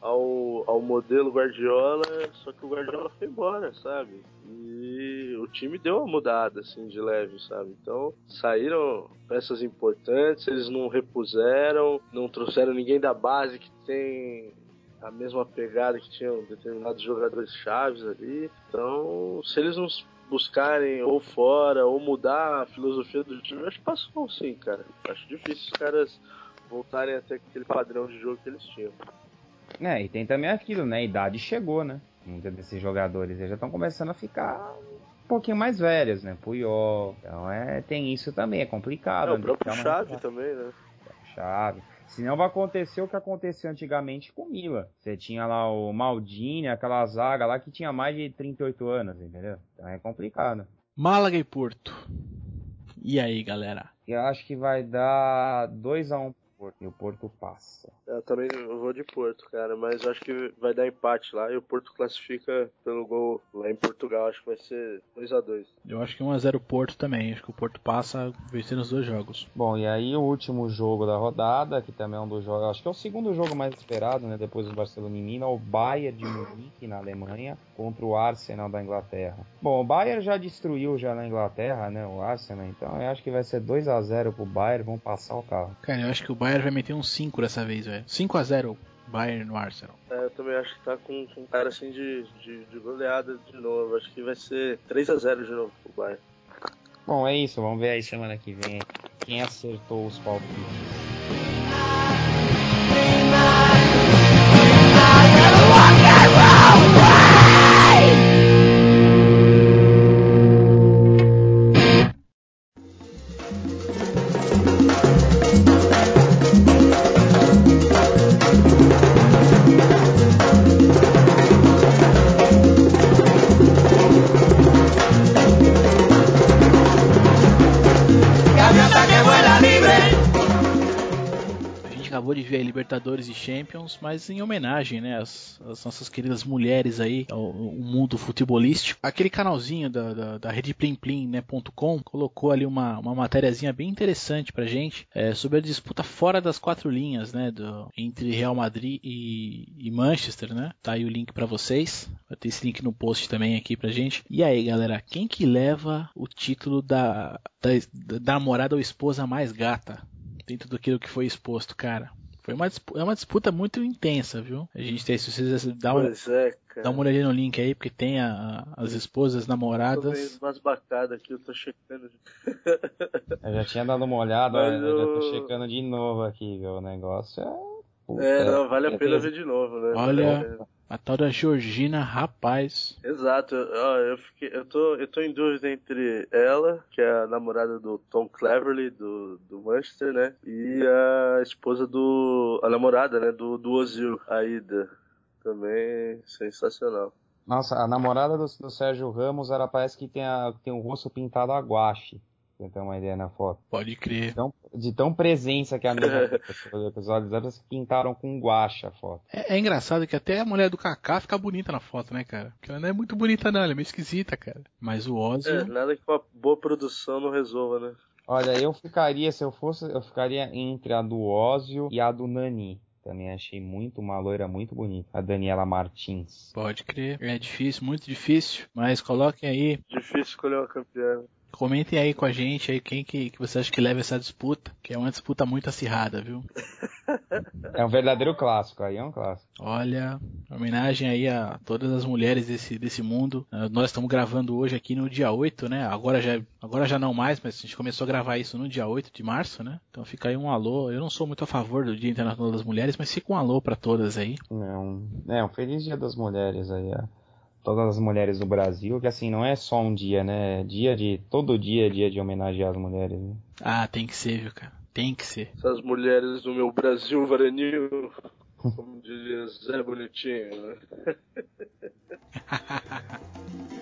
ao, ao modelo Guardiola, só que o Guardiola foi embora, sabe? E o time deu uma mudada, assim, de leve, sabe? Então, saíram peças importantes, eles não repuseram, não trouxeram ninguém da base que tem a mesma pegada que tinham determinados jogadores chaves ali. Então, se eles não buscarem ou fora, ou mudar a filosofia do time, acho que passou sim, cara. Acho difícil os caras voltarem até aquele padrão de jogo que eles tinham. É, e tem também aquilo, né? A idade chegou, né? Muitos desses jogadores já estão começando a ficar um pouquinho mais velhos, né? Puyol. Então é, tem isso também, é complicado. É, o próprio Chave também, né? Chave. Senão vai acontecer o que aconteceu antigamente com o Mila. Você tinha lá o Maldini, aquela zaga lá que tinha mais de 38 anos, entendeu? Então é complicado. Málaga e Porto. E aí, galera? Eu acho que vai dar 2 a 1 um Porto, e o Porto passa. Eu também vou de Porto, cara, mas acho que vai dar empate lá e o Porto classifica pelo gol lá em Portugal. Acho que vai ser 2 a 2 Eu acho que 1x0 Porto também. Acho que o Porto passa vencendo os dois jogos. Bom, e aí o último jogo da rodada, que também é um dos jogos, acho que é o segundo jogo mais esperado, né? Depois do Barcelona em Minas, o Bayern de Munique na Alemanha contra o Arsenal da Inglaterra. Bom, o Bayern já destruiu já na Inglaterra, né? O Arsenal, então eu acho que vai ser 2 a 0 pro Bayern, vão passar o carro. Cara, eu acho que o Bayern vai meter um 5 dessa vez, velho. 5 a 0 Bayern no Arsenal. É, eu também acho que tá com, com um cara assim de, de, de, goleada de novo. Acho que vai ser 3 a 0 de novo pro Bayern. Bom, é isso. Vamos ver aí semana que vem quem acertou os palpites. Libertadores e Champions, mas em homenagem, né, às, às nossas queridas mulheres aí, ao, ao, mundo futebolístico. Aquele canalzinho da, da, da rede Plim né, .com, colocou ali uma, uma matériazinha bem interessante pra gente é, sobre a disputa fora das quatro linhas, né, do, entre Real Madrid e, e Manchester, né? Tá aí o link para vocês. Vai ter esse link no post também aqui pra gente. E aí, galera, quem que leva o título da, da, da namorada ou esposa mais gata? Dentro daquilo que foi exposto, cara. Foi uma disputa, é uma disputa muito intensa, viu? A gente tem, se vocês dá uma, é, dá uma olhadinha no link aí, porque tem a- a- as esposas, Tô namoradas. umas bacadas aqui, eu tô checando. Eu já tinha dado uma olhada, Mas eu já tô eu- checando de novo aqui, viu? O negócio é. Puta, É, não, vale a pena ver de novo, né? Olha. A tal da Georgina, rapaz. Exato, ó, eu, fiquei, eu, tô, eu tô em dúvida entre ela, que é a namorada do Tom Cleverley, do, do Manchester, né? E a esposa do. a namorada, né? Do, do Ozil, a Ida. Também sensacional. Nossa, a namorada do, do Sérgio Ramos, ela parece que tem, a, tem o rosto pintado a guache. Você ter uma ideia na foto. Pode crer. Tão- de tão presença que a tem. Os olhos dela se pintaram com guache a foto. É, é engraçado que até a mulher do Kaká fica bonita na foto, né, cara? Porque ela não é muito bonita, não, ela é meio esquisita, cara. Mas o Ozzy. É, nada que uma boa produção não resolva, né? Olha, eu ficaria, se eu fosse, eu ficaria entre a do Ózio e a do Nani. Também achei muito uma loira muito bonita. A Daniela Martins. Pode crer. É difícil, muito difícil. Mas coloquem aí, Difícil escolher uma campeã. Comentem aí com a gente aí quem que, que você acha que leva essa disputa. Que é uma disputa muito acirrada, viu? É um verdadeiro clássico, aí é um clássico. Olha, homenagem aí a todas as mulheres desse, desse mundo. Ah, Nós estamos gravando hoje aqui no dia 8, né? Agora já, agora já não mais, mas a gente começou a gravar isso no dia 8 de março, né? Então fica aí um alô. Eu não sou muito a favor do Dia Internacional das Mulheres, mas fica um alô pra todas aí. É um, é um feliz dia das mulheres aí, ó. Todas as mulheres do Brasil, que assim, não é só um dia, né? É Dia de. Todo dia é dia de homenagear as mulheres. Né? Ah, tem que ser, viu, cara? Tem que ser. Essas mulheres do meu Brasil varonil, como diria Zé Bonitinho, né?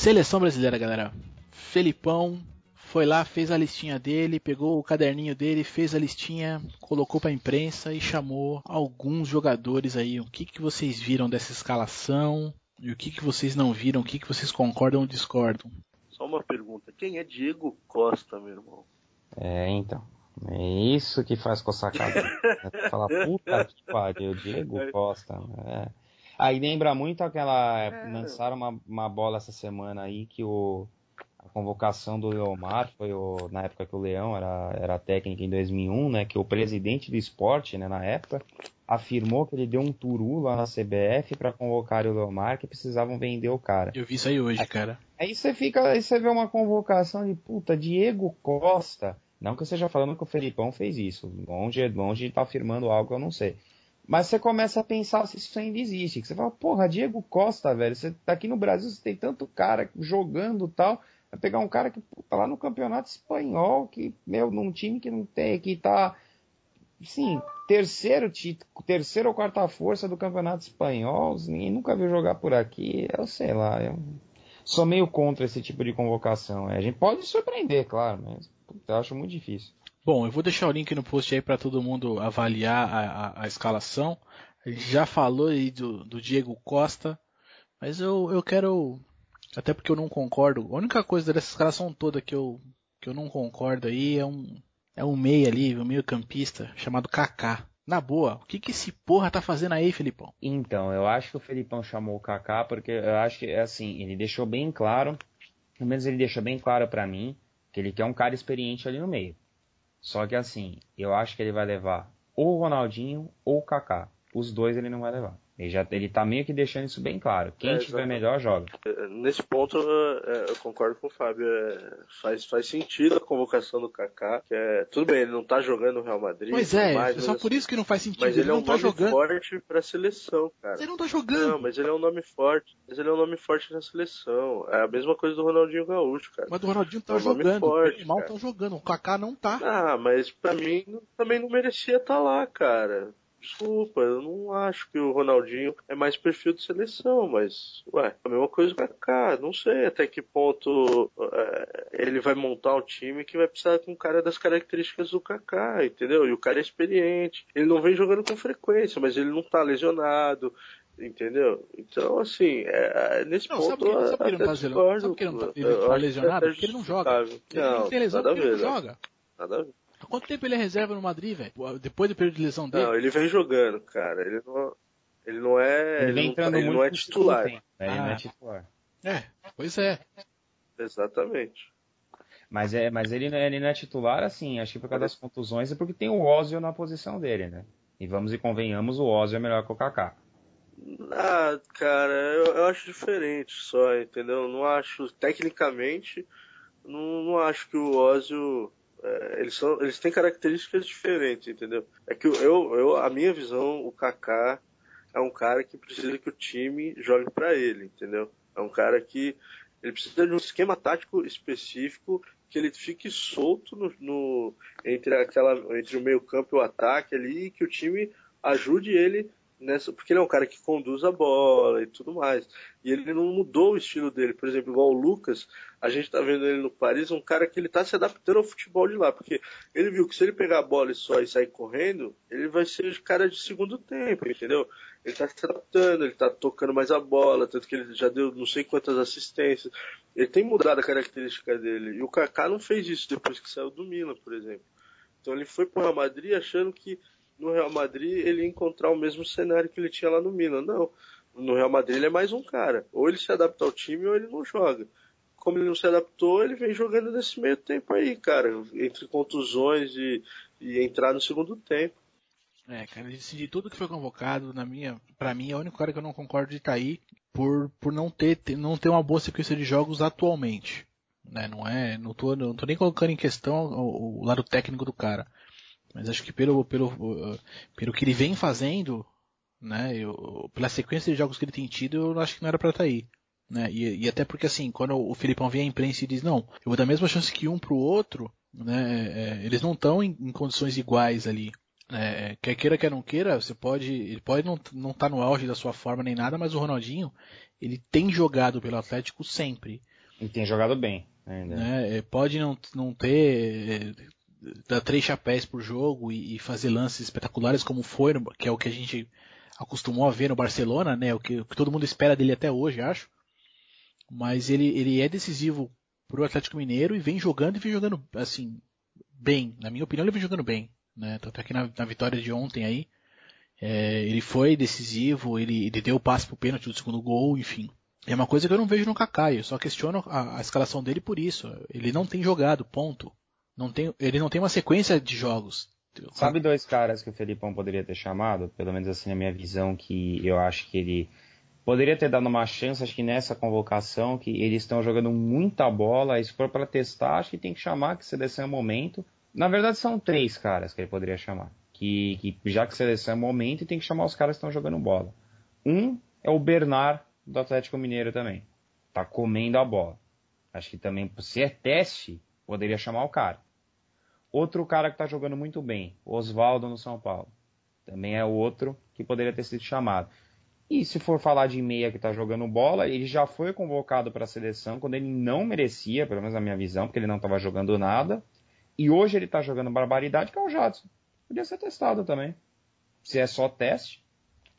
Seleção brasileira, galera. Felipão foi lá, fez a listinha dele, pegou o caderninho dele, fez a listinha, colocou pra imprensa e chamou alguns jogadores aí. O que, que vocês viram dessa escalação? E o que, que vocês não viram? O que, que vocês concordam ou discordam? Só uma pergunta: quem é Diego Costa, meu irmão? É, então. É isso que faz coçar a cabeça. né? Fala, puta que pariu, Diego Costa. É. Aí lembra muito aquela. Lançaram uma, uma bola essa semana aí que o. A convocação do Leomar foi o, na época que o Leão era, era técnico em 2001, né? Que o presidente do esporte, né, na época, afirmou que ele deu um turu lá na CBF para convocar o Leomar, que precisavam vender o cara. Eu vi isso aí hoje, cara. Aí você fica, aí você vê uma convocação de puta, Diego Costa. Não que eu esteja falando que o Felipão fez isso. Longe, longe de estar afirmando algo que eu não sei. Mas você começa a pensar se isso ainda existe. Que você fala, porra, Diego Costa, velho. Você tá aqui no Brasil, você tem tanto cara jogando tal. Vai pegar um cara que tá lá no campeonato espanhol, que, meu, num time que não tem, que tá. Sim, terceiro título, terceira ou quarta força do campeonato espanhol, ninguém nunca viu jogar por aqui, eu sei lá, eu sou meio contra esse tipo de convocação. é. A gente pode surpreender, claro, mas eu acho muito difícil. Bom, eu vou deixar o link no post aí para todo mundo avaliar a, a- a escalação. Já falou aí do, do Diego Costa, mas eu, eu quero. Até porque eu não concordo. A única coisa dessa escalação toda que eu, que eu não concordo aí é um, é um meia ali, um meio campista chamado Kaká. Na boa, o que, que esse porra tá fazendo aí, Felipão? Então, eu acho que o Felipão chamou o Kaká porque eu acho que, assim, ele deixou bem claro, pelo menos ele deixou bem claro pra mim, que ele quer um cara experiente ali no meio. Só que, assim, eu acho que ele vai levar ou o Ronaldinho ou o Kaká. Os dois ele não vai levar. Ele, já, ele tá meio que deixando isso bem claro. Quem É, tiver melhor, joga. É, Nesse ponto é, eu concordo com o Fábio. é, faz, faz sentido a convocação do Kaká. Que é, tudo bem, ele não tá jogando no Real Madrid. Pois é, mais, é só mas, por isso que não faz sentido. Mas ele, ele é não um tá nome jogando. forte pra seleção, cara. Mas ele não tá jogando. Não, mas ele é um nome forte. Mas ele é um nome forte na seleção. É a mesma coisa do Ronaldinho Gaúcho, cara. Mas o Ronaldinho tá É um nome jogando. forte, o mal cara. tá jogando. O Kaká não tá. Ah, mas pra mim também não merecia estar lá, cara. Desculpa, eu não acho que o Ronaldinho é mais perfil de seleção, mas, ué, a mesma coisa com o Kaká. Não sei até que ponto é, ele vai montar um time que vai precisar com um cara das características do Kaká, entendeu? E o cara é experiente. Ele não vem jogando com frequência, mas ele não tá lesionado. Entendeu? Então, assim, é, é nesse Não, ponto. sabe sabe que ele não tá discordo, sabe que ele não tá- ele tá lesionado? Porque ele não joga. Ele Não, não tem lesão porque ele não joga. Nada a ver. Há quanto tempo ele é reserva no Madrid, velho? Depois do período de lesão dele? Não, ele vem jogando, cara. Ele não, ele não é. Ele vem não, entrando ele muito não é titular. tempo, né? Ele não Ah. é titular. É, pois é. Exatamente. Mas, é, mas ele, não é- ele não é titular, assim, acho que por causa das contusões é porque tem o Ozil na posição dele, né? E vamos e convenhamos, o Ozil é melhor que o Kaká. Ah, cara, eu, eu acho diferente só, entendeu? Não acho, tecnicamente, não, não acho que o Ozil. É, eles, são, eles têm características diferentes, entendeu? É que eu, eu, a minha visão, o Kaká é um cara que precisa que o time jogue pra ele, entendeu? É um cara que ele precisa de um esquema tático específico que ele fique solto no, no- entre aquela entre o meio campo e o ataque ali e que o time ajude ele nessa porque ele é um cara que conduz a bola e tudo mais e ele não mudou o estilo dele por exemplo igual o Lucas a gente tá vendo ele no Paris um cara que ele tá se adaptando ao futebol de lá porque ele viu que se ele pegar a bola e só e sair correndo ele vai ser cara de segundo tempo entendeu ele tá se adaptando, ele tá tocando mais a bola, tanto que ele já deu não sei quantas assistências. Ele tem mudado a característica dele. E o Kaká não fez isso depois que saiu do Milan, por exemplo. Então ele foi pro Real Madrid achando que no Real Madrid ele ia encontrar o mesmo cenário que ele tinha lá no Milan. Não. No Real Madrid ele é mais um cara. Ou ele se adapta ao time ou ele não joga. Como ele não se adaptou, ele vem jogando nesse meio tempo aí, cara. Entre contusões e, e entrar no segundo tempo. É, cara, de tudo que foi convocado, na minha, para mim é o único cara que eu não concordo de estar aí por, por não ter, ter- não ter uma boa sequência de jogos atualmente. Né? Não é, não tô, não tô nem colocando em questão o, o lado técnico do cara. Mas acho que pelo, pelo, uh, pelo que ele vem fazendo, né, eu, pela sequência de jogos que ele tem tido, eu acho que não era pra estar aí. Né? E, e até porque assim, quando o Filipão vem à imprensa e diz, não, eu vou dar a mesma chance que um pro outro, né, é, eles não estão em, em condições iguais ali. É, quer queira, quer não queira, você pode, ele pode não estar não tá no auge da sua forma nem nada, mas o Ronaldinho, ele tem jogado pelo Atlético sempre. E tem jogado bem ainda. Né? É, Pode não, não ter, é, dar três chapéus por jogo e, e fazer lances espetaculares como foi, que é o que a gente acostumou a ver no Barcelona, né? O que, o que todo mundo espera dele até hoje, acho. Mas ele, ele é decisivo pro Atlético Mineiro e vem jogando e vem jogando assim bem. Na minha opinião, ele vem jogando bem. Né? Tanto é que na, na vitória de ontem aí, é, ele foi decisivo, ele, ele deu o passe pro pênalti do segundo gol, enfim. É uma coisa que eu não vejo no Kaká, eu só questiono a, a escalação dele por isso. Ele não tem jogado, ponto. Não tem, ele não tem uma sequência de jogos. Sabe dois caras que o Felipão poderia ter chamado? Pelo menos assim na minha visão, que eu acho que ele poderia ter dado uma chance, acho que nessa convocação, que eles estão jogando muita bola, e se for para testar, acho que tem que chamar, que seleção é momento. Na verdade são três caras que ele poderia chamar. Que, que já que seleção é momento, tem que chamar os caras que estão jogando bola. Um é o Bernard do Atlético Mineiro também. Tá comendo a bola. Acho que também, se é teste, poderia chamar o cara. Outro cara que tá jogando muito bem, Oswaldo no São Paulo. Também é outro que poderia ter sido chamado. E se for falar de meia que tá jogando bola, ele já foi convocado para a seleção quando ele não merecia, pelo menos na minha visão, porque ele não estava jogando nada. E hoje ele tá jogando barbaridade, que é o Jadson. Podia ser testado também. Se é só teste.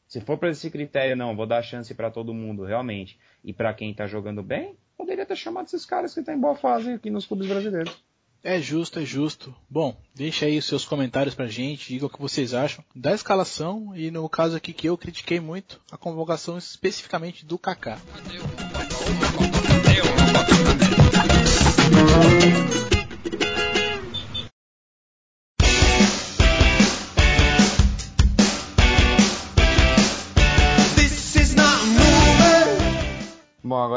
Se for para esse critério, não, vou dar chance para todo mundo, realmente. E para quem tá jogando bem, poderia ter chamado esses caras que estão em boa fase aqui nos clubes brasileiros. É justo, é justo. Bom, deixa aí os seus comentários pra gente, diga o que vocês acham da escalação e no caso aqui que eu critiquei muito, a convocação especificamente do Kaká.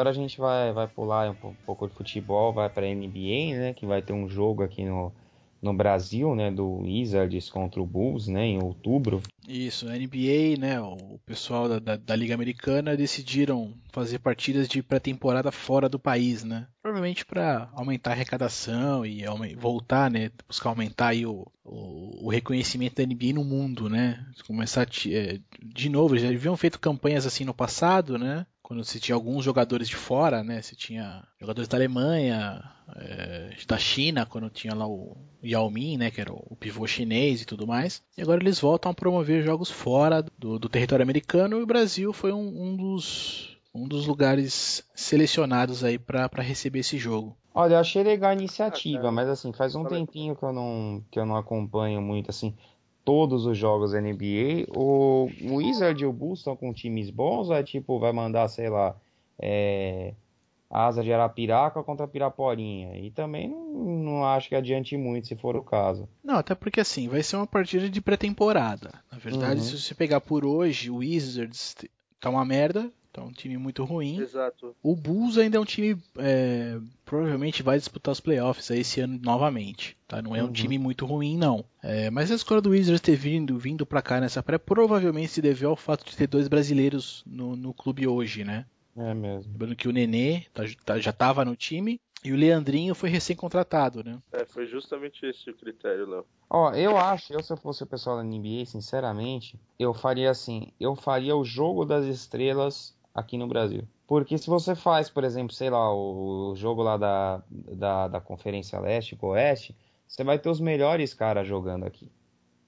Agora a gente vai, vai pular um po- pouco de futebol, vai para NBA, né? Que vai ter um jogo aqui no, no Brasil, né? Do Wizards contra o Bulls, né? Em outubro. Isso, a NBA, né, o pessoal da, da, da Liga Americana decidiram fazer partidas de pré-temporada fora do país, né? Provavelmente para aumentar a arrecadação e voltar, né, buscar aumentar aí o, o, o reconhecimento da NBA no mundo, né? Começar é, de novo, já haviam feito campanhas assim no passado, né? Quando se tinha alguns jogadores de fora, né? Se tinha jogadores da Alemanha, é, da China, quando tinha lá o Yao Ming, né? Que era o pivô chinês e tudo mais. E agora eles voltam a promover jogos fora do, do território americano e o Brasil foi um, um dos um dos lugares selecionados aí para receber esse jogo. Olha, eu achei legal a iniciativa, ah, mas assim, faz um tempinho que eu não que eu não acompanho muito assim todos os jogos da NBA. O, o Wizard e o Bulls estão com times bons ou é tipo, vai mandar, sei lá, é, Asa de Arapiraca contra Piraporinha? E também não, não acho que adiante muito se for o caso. Não, até porque assim, vai ser uma partida de pré-temporada. Na verdade, uhum. se você pegar por hoje, o Wizards tá uma merda, tá um time muito ruim. Exato. O Bulls ainda é um time é, provavelmente vai disputar os playoffs esse ano novamente. Tá? Não é um uhum. time muito ruim não. É, mas a escolha do Wizards ter vindo vindo para cá nessa pré provavelmente se deveu ao fato de ter dois brasileiros no, no clube hoje, né? É mesmo. Lembrando que o Nenê tá, tá, já estava no time e o Leandrinho foi recém-contratado, né? É, foi justamente esse o critério, Léo. Ó, eu acho, eu se eu fosse o pessoal da NBA, sinceramente, eu faria assim, eu faria o jogo das estrelas aqui no Brasil. Porque se você faz, por exemplo, sei lá, o jogo lá da, da, da Conferência Leste com Oeste, você vai ter os melhores caras jogando aqui.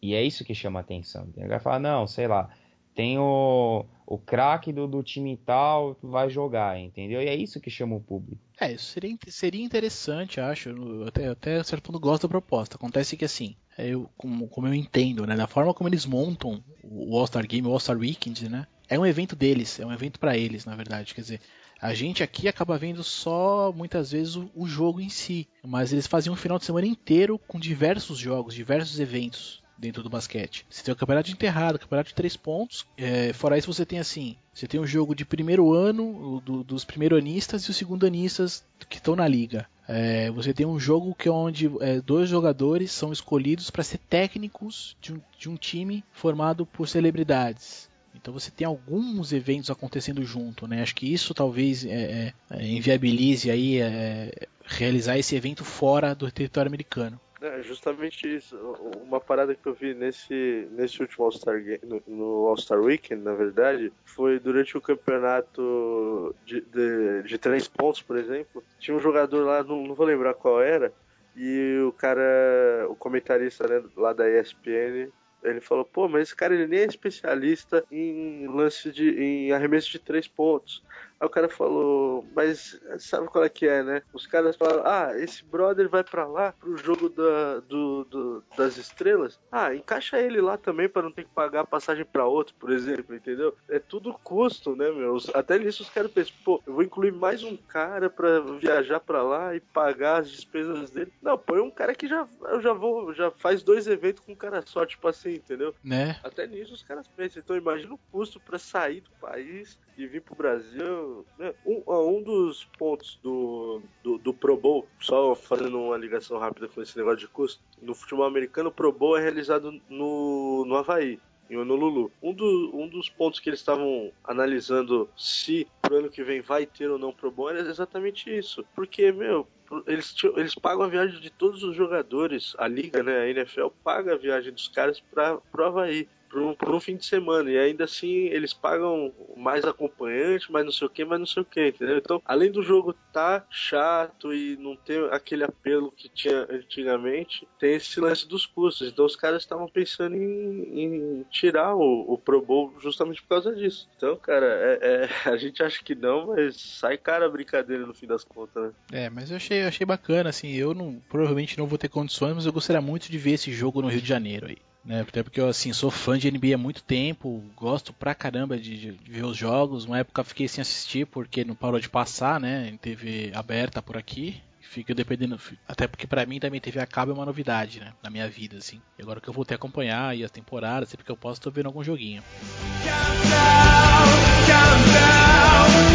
E é isso que chama atenção. Ele vai falar, não, sei lá, tem o, o craque do, do time tal, vai jogar, entendeu? E é isso que chama o público. É, isso seria, seria interessante, acho. Eu até, até certo ponto gosto da proposta. Acontece que assim, eu, como, como eu entendo, né, da forma como eles montam o All-Star Game, o All-Star Weekend, né? É um evento deles, é um evento para eles, na verdade. Quer dizer, a gente aqui acaba vendo só muitas vezes o, o, jogo em si, mas eles faziam um final de semana inteiro com diversos jogos, diversos eventos dentro do basquete. Você tem o campeonato de enterrado, o campeonato de três pontos. É, fora isso, você tem assim: você tem o jogo de primeiro ano, do, dos primeiro-anistas e os segundo-anistas que estão na liga. É, você tem um jogo que é onde é, dois jogadores são escolhidos para ser técnicos de um, de um time formado por celebridades. Então você tem alguns eventos acontecendo junto, né? Acho que isso talvez é, é, inviabilize aí é, realizar esse evento fora do território americano. É justamente isso. Uma parada que eu vi nesse, nesse último All-Star no, no All-Star Weekend, na verdade, foi durante o campeonato de, de, de, três pontos, por exemplo. Tinha um jogador lá, não, não vou lembrar qual era, e o cara, o comentarista né, lá da ESPN, ele falou, pô, mas esse cara ele nem é especialista em lance de em arremesso de três pontos. Aí o cara falou, mas sabe qual é que é, né? Os caras falaram, ah, esse brother vai para lá pro jogo da, do, do, das estrelas. Ah, encaixa ele lá também para não ter que pagar a passagem para outro, por exemplo, entendeu? É tudo custo, né, meu? Até nisso os caras pensam, pô, eu vou incluir mais um cara para viajar para lá e pagar as despesas dele. Não, põe um cara que já, eu já vou, já faz dois eventos com um cara só, tipo assim, entendeu? Né? Até nisso os caras pensam. Então imagina o custo para sair do país e vir pro Brasil. Né? Um, um dos pontos do, do, do, Pro Bowl, só fazendo uma ligação rápida com esse negócio de custo, no futebol americano o Pro Bowl é realizado no, no Havaí. Em Honolulu. Um, do, um dos pontos que eles estavam analisando se pro ano que vem vai ter ou não Pro Bowl era exatamente isso. Porque, meu, eles, eles pagam a viagem de todos os jogadores, a liga, né, a NFL paga a viagem dos caras para pro Havaí por um, um fim de semana. E ainda assim eles pagam mais acompanhante, mais não sei o que, mais não sei o que, entendeu? Então, além do jogo tá chato e não ter aquele apelo que tinha antigamente, tem esse lance dos custos. Então os caras estavam pensando em, em tirar o, o, Pro Bowl justamente por causa disso. Então, cara, é, é, a gente acha que não, mas sai cara a brincadeira no fim das contas, né? É, mas eu achei, eu achei bacana, assim, eu não, provavelmente não vou ter condições, mas eu gostaria muito de ver esse jogo no Rio de Janeiro aí né? Até porque eu assim sou fã de NBA há muito tempo, gosto pra caramba de, de, ver os jogos. Uma época fiquei sem assistir porque não parou de passar, né? Em TV aberta por aqui. Fica dependendo, até porque para mim também TV a cabo é uma novidade, né, na minha vida assim. E agora que eu voltei a acompanhar e as temporadas, sempre que eu posso, tô vendo algum joguinho.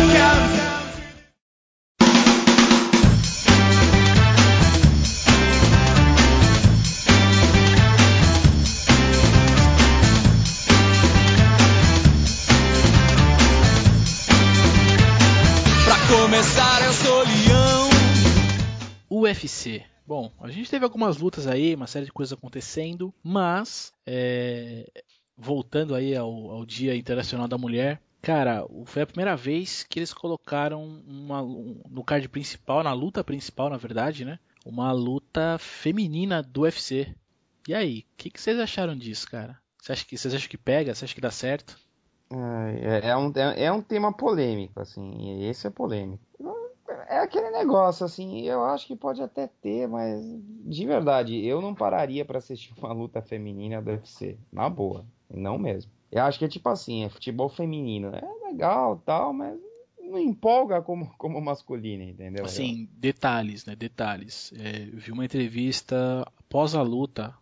Countdown. UFC. Bom, a gente teve algumas lutas aí, uma série de coisas acontecendo, mas é, voltando aí ao, ao, Dia Internacional da Mulher, Cara, foi a primeira vez que eles colocaram uma, um, no card principal, na luta principal, na verdade, né? Uma luta feminina do UFC. E aí, o que, que, vocês acharam disso, cara? Você acha que, vocês acham que pega? Você acha que dá certo? É, é, um, é, é um tema polêmico, assim. Esse é polêmico. É aquele negócio, assim. Eu acho que pode até ter, mas de verdade, eu não pararia para assistir uma luta feminina do UFC. Na boa. Não mesmo. Eu acho que é tipo assim, é futebol feminino. É legal tal, mas não empolga como, como masculino, entendeu? Assim, detalhes, né? Detalhes. É, eu vi uma entrevista após a luta,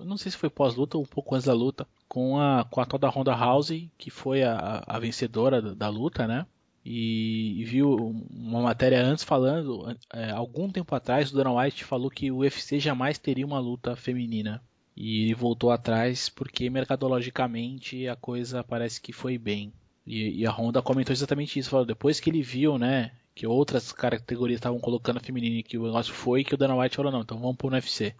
não sei se foi pós-luta ou um pouco antes da luta, com a, com a tal da Ronda House, que foi a, a vencedora da, da, luta, né? E, viu uma matéria antes falando, é, algum tempo atrás, o Dana White falou que o UFC jamais teria uma luta feminina. E ele voltou atrás porque mercadologicamente a coisa parece que foi bem. E, e a Honda comentou exatamente isso. Falou, depois que ele viu, né, que outras categorias estavam colocando a feminina e que o negócio foi, que o Dana White falou, não, então vamos pôr no UFC.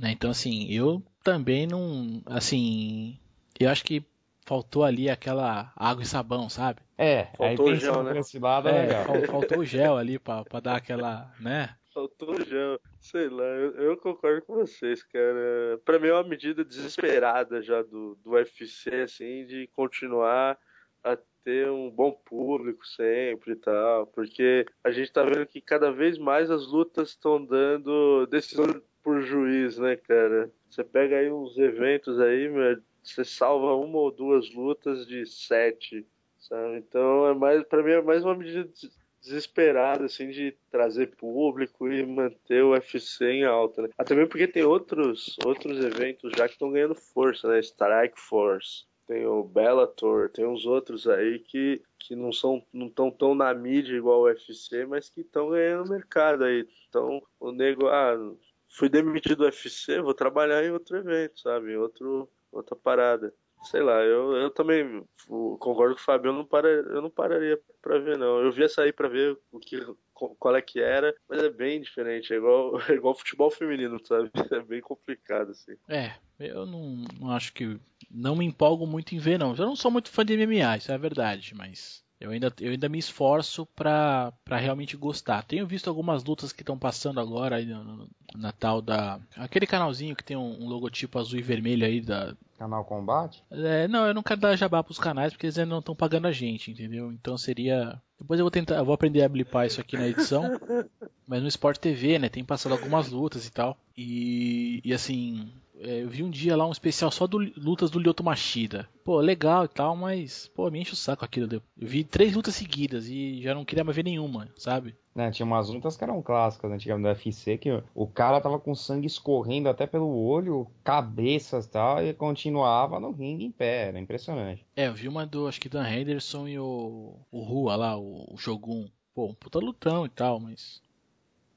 Né, então, assim, eu também não. Assim, eu acho que faltou ali aquela água e sabão, sabe? É, faltou o gel, né? Esse lado é, legal. Faltou o gel ali pra, pra dar aquela, né? Faltou gel. Sei lá, eu, eu, concordo com vocês, cara. Pra mim é uma medida desesperada já do, do UFC, assim, de continuar a ter um bom público sempre e tal. Porque a gente tá vendo que cada vez mais as lutas estão dando decisão por juiz, né, cara? Você pega aí uns eventos aí, meu, você salva uma ou duas lutas de sete, sabe? Então é mais, para mim é mais uma medida desesperado assim de trazer público e manter o UFC em alta, né? Até mesmo porque tem outros outros eventos já que estão ganhando força, né? Strike Force, tem o Bellator, tem uns outros aí que que não são não estão tão na mídia igual o UFC, mas que estão ganhando mercado aí. Então, o nego, ah, fui demitido do UFC, vou trabalhar em outro evento, sabe? Em outro outra parada sei lá, eu, eu também concordo com o Fábio, eu não, para, eu não pararia pra ver, não. Eu via sair pra ver o que, qual é que era, mas é bem diferente, é igual, é igual futebol feminino, sabe? É bem complicado, assim. É, eu não, não acho que. Não me empolgo muito em ver, não. Eu não sou muito fã de MMA, isso é verdade, mas. Eu ainda, eu ainda me esforço para realmente gostar. Tenho visto algumas lutas que estão passando agora aí no, na tal da. Aquele canalzinho que tem um, um, logotipo azul e vermelho aí da. Canal Combate? É, não, eu não quero dar jabá pros canais porque eles ainda não estão pagando a gente, entendeu? Então seria. Depois eu vou tentar. Eu vou aprender a blipar isso aqui na edição. mas no Sport TV, né? Tem passado algumas lutas e tal. E, e assim. É, eu vi um dia lá um especial só do lutas do Lyoto Machida. Pô, legal e tal, mas, pô, me enche o saco aquilo. Eu vi três lutas seguidas e já não queria mais ver nenhuma, sabe? É, tinha umas lutas que eram clássicas antigamente do UFC, que o cara tava com sangue escorrendo até pelo olho, cabeças e tal, e continuava no ringue em pé, era impressionante. É, eu vi uma do, acho que Dan Henderson e o, o Rua lá, o, o Shogun. Pô, um puta lutão e tal, mas.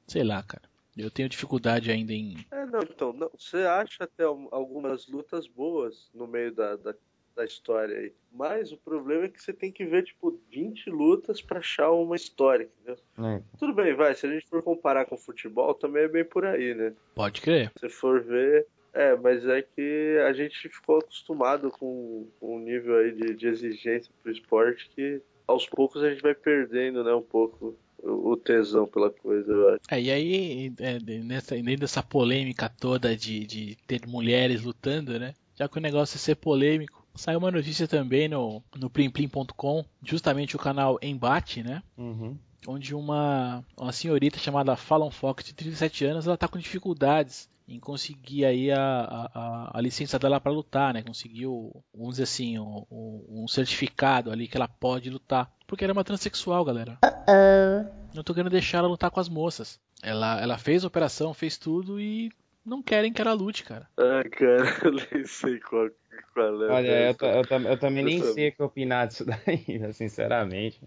Sei lá, cara. Eu tenho dificuldade ainda em. É, não, então, não, você acha até algumas lutas boas no meio da, da, da, história aí. Mas o problema é que você tem que ver, tipo, 20 lutas para achar uma história, entendeu? É. Tudo bem, vai, se a gente for comparar com futebol, também é bem por aí, né? Pode crer. Se for ver. É, mas é que a gente ficou acostumado com um nível aí de, de exigência pro esporte que aos poucos a gente vai perdendo, né, um pouco o tesão pela coisa, eu acho. É, e aí, é, nessa, dentro dessa polêmica toda de, de ter mulheres lutando, né? Já que o negócio é ser polêmico, saiu uma notícia também no, no primplim.com, justamente o canal Embate, né? Uhum. Onde uma, uma senhorita chamada Fallon Fox, de 37 anos, ela tá com dificuldades em conseguir aí a, a, a licença dela para lutar, né? Conseguiu, vamos dizer assim, um, um, certificado ali que ela pode lutar. Porque ela é uma transexual, galera. Uh -oh. Não tô querendo deixar ela lutar com as moças. Ela, ela fez a operação, fez tudo e não querem que ela lute, cara. Ah, cara, eu nem sei qual, qual é. Olha, eu, eu, eu, também nem sei o que opinar disso daí, sinceramente.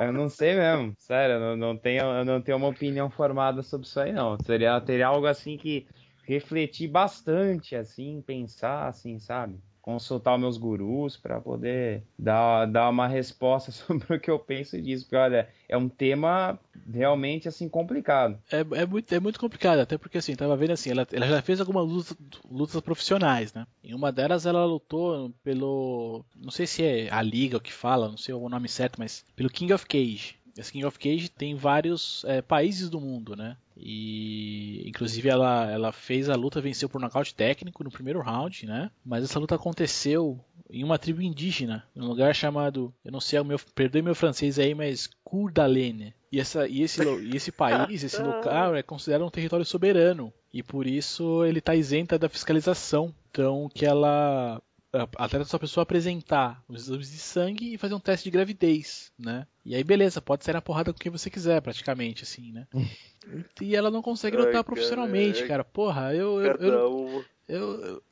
Eu não sei mesmo, sério, eu não, não, tenho, eu não tenho uma opinião formada sobre isso aí, não. Seria, teria algo assim que refletir bastante, assim, pensar, assim, sabe? Consultar meus gurus para poder dar, dar uma resposta sobre o que eu penso disso. Porque, olha, é um tema realmente assim complicado. É, é, muito, é muito complicado, até porque assim, tava vendo assim, ela, ela já fez algumas lutas, lutas profissionais, né? Em uma delas ela lutou pelo. Não sei se é a Liga o que fala, não sei o nome certo, mas pelo King of Cage. Esse King of Cage tem vários é, países do mundo, né? E inclusive ela, ela fez a luta, venceu por nocaute técnico no primeiro round, né? Mas essa luta aconteceu em uma tribo indígena, em um lugar chamado, eu não sei, o meu, perdoe meu francês aí, mas Kurdalene. E, essa, e, esse, e esse país, esse local é considerado um território soberano e por isso ele está isenta da fiscalização. Então que ela até essa pessoa apresentar os exames de sangue e fazer um teste de gravidez, né? E aí beleza, pode sair na porrada com quem você quiser, praticamente, assim, né? e ela não consegue lutar profissionalmente, cara. Porra, eu eu, eu, eu, eu,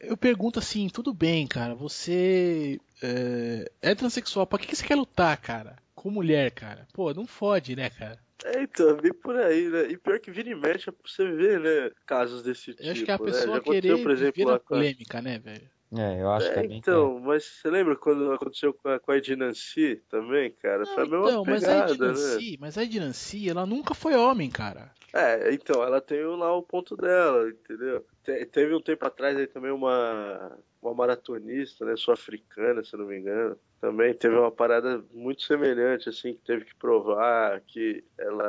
eu pergunto assim, tudo bem, cara, você é, é transexual, pra que, que você quer lutar, cara? Com mulher, cara? Pô, não fode, né, cara? É, então, bem por aí, né? E pior que vira e mexe, é pra você ver, né? Casos desse tipo. Eu acho que a né? pessoa Já querer por exemplo, virar lá com a- polêmica, né, velho? É, eu acho que É, é bem então, mas você lembra quando aconteceu com a, com a Ed Nancy também, cara? Foi a Não, mesma então, mas a Ed pegada, né? Nancy, mas a Ed Nancy, ela nunca foi homem, cara. É, então, ela tem lá o ponto dela, entendeu? Te- teve um tempo atrás aí também uma, uma maratonista, né, sul-africana, se eu não me engano. Também teve uma parada muito semelhante, assim, que teve que provar que ela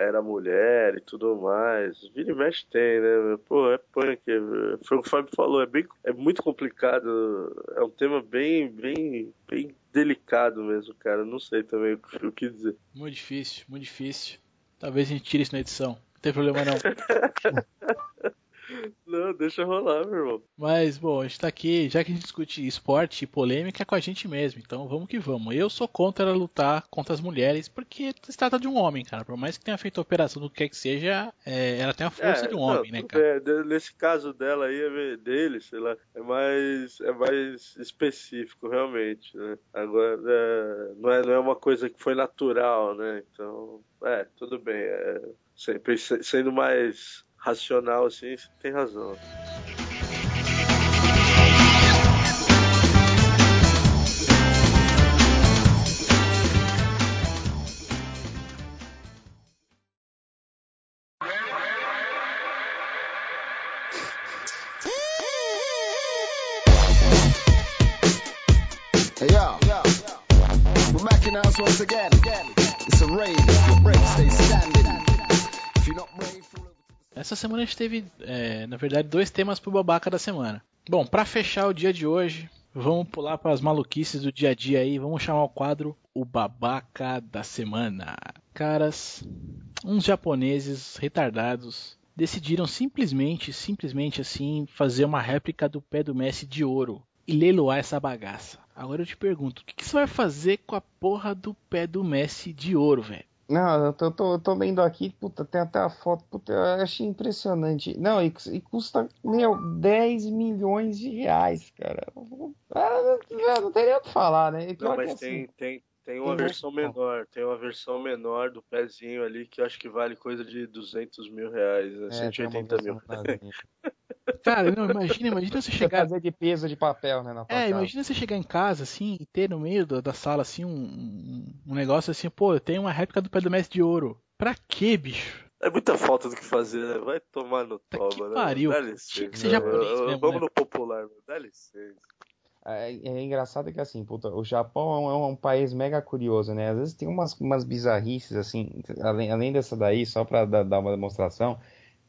era mulher e tudo mais. Vira e mexe tem, né? Pô, é punk. Foi o que o Fábio falou, é, bem, é muito complicado. É um tema bem, bem, bem delicado mesmo, cara. Não sei também o que- o que dizer. Muito difícil, muito difícil. Talvez a gente tire isso na edição. Não tem problema não. Não, deixa rolar, meu irmão. Mas, bom, a gente tá aqui, já que a gente discute esporte e polêmica, é com a gente mesmo. Então vamos que vamos. Eu sou contra lutar contra as mulheres, porque se trata de um homem, cara. Por mais que tenha feito a operação do que quer que seja, é, ela tem a força de um não, homem, né, cara? de- nesse caso dela aí, é dele, sei lá, é mais, é mais específico, realmente, né? Agora, é, não, é, não é uma coisa que foi natural, né? Então, é, tudo bem. É, sempre se- sendo mais racional, assim, tem razão. Hey yo, house once again. Essa semana a gente teve, é, na verdade, dois temas pro babaca da semana. Bom, pra fechar o dia de hoje, vamos pular para as maluquices do dia a dia aí. Vamos chamar o quadro O Babaca da Semana. Caras, uns japoneses retardados decidiram simplesmente, simplesmente assim, fazer uma réplica do pé do Messi de ouro e leiloar essa bagaça. Agora eu te pergunto, o que, que você vai fazer com a porra do pé do Messi de ouro, velho? Não, eu tô, eu tô, eu tô lendo aqui, puta, tem até a foto, puta, eu achei impressionante. Não, e, e custa, meu, 10 milhões de reais, cara. Ah, não, não tem nem o que falar, né? Não, mas assim, tem, tem, tem uma tem versão menor, tem uma versão menor do pezinho ali que eu acho que vale coisa de 200 mil reais, né? é, tem uma 180 mil. Cara, não, imagina, imagina você chegar fazer de peso de papel, né, na É, casa. imagina você chegar em casa assim e ter no meio da, da sala assim um, um, negócio assim, pô, eu tenho uma réplica do pé do mestre de ouro. Pra quê, bicho? É muita falta do que fazer, né? Vai tomar no Tá toba, que né? pariu, Dá cara. licença. Tinha que ser né? japonês mesmo, Vamos né? no popular, meu. Dá licença. É, é engraçado que assim, puta, o Japão é um, é um país mega curioso, né? Às vezes tem umas, umas bizarrices, assim, além, além dessa daí, só pra dar, dar uma demonstração,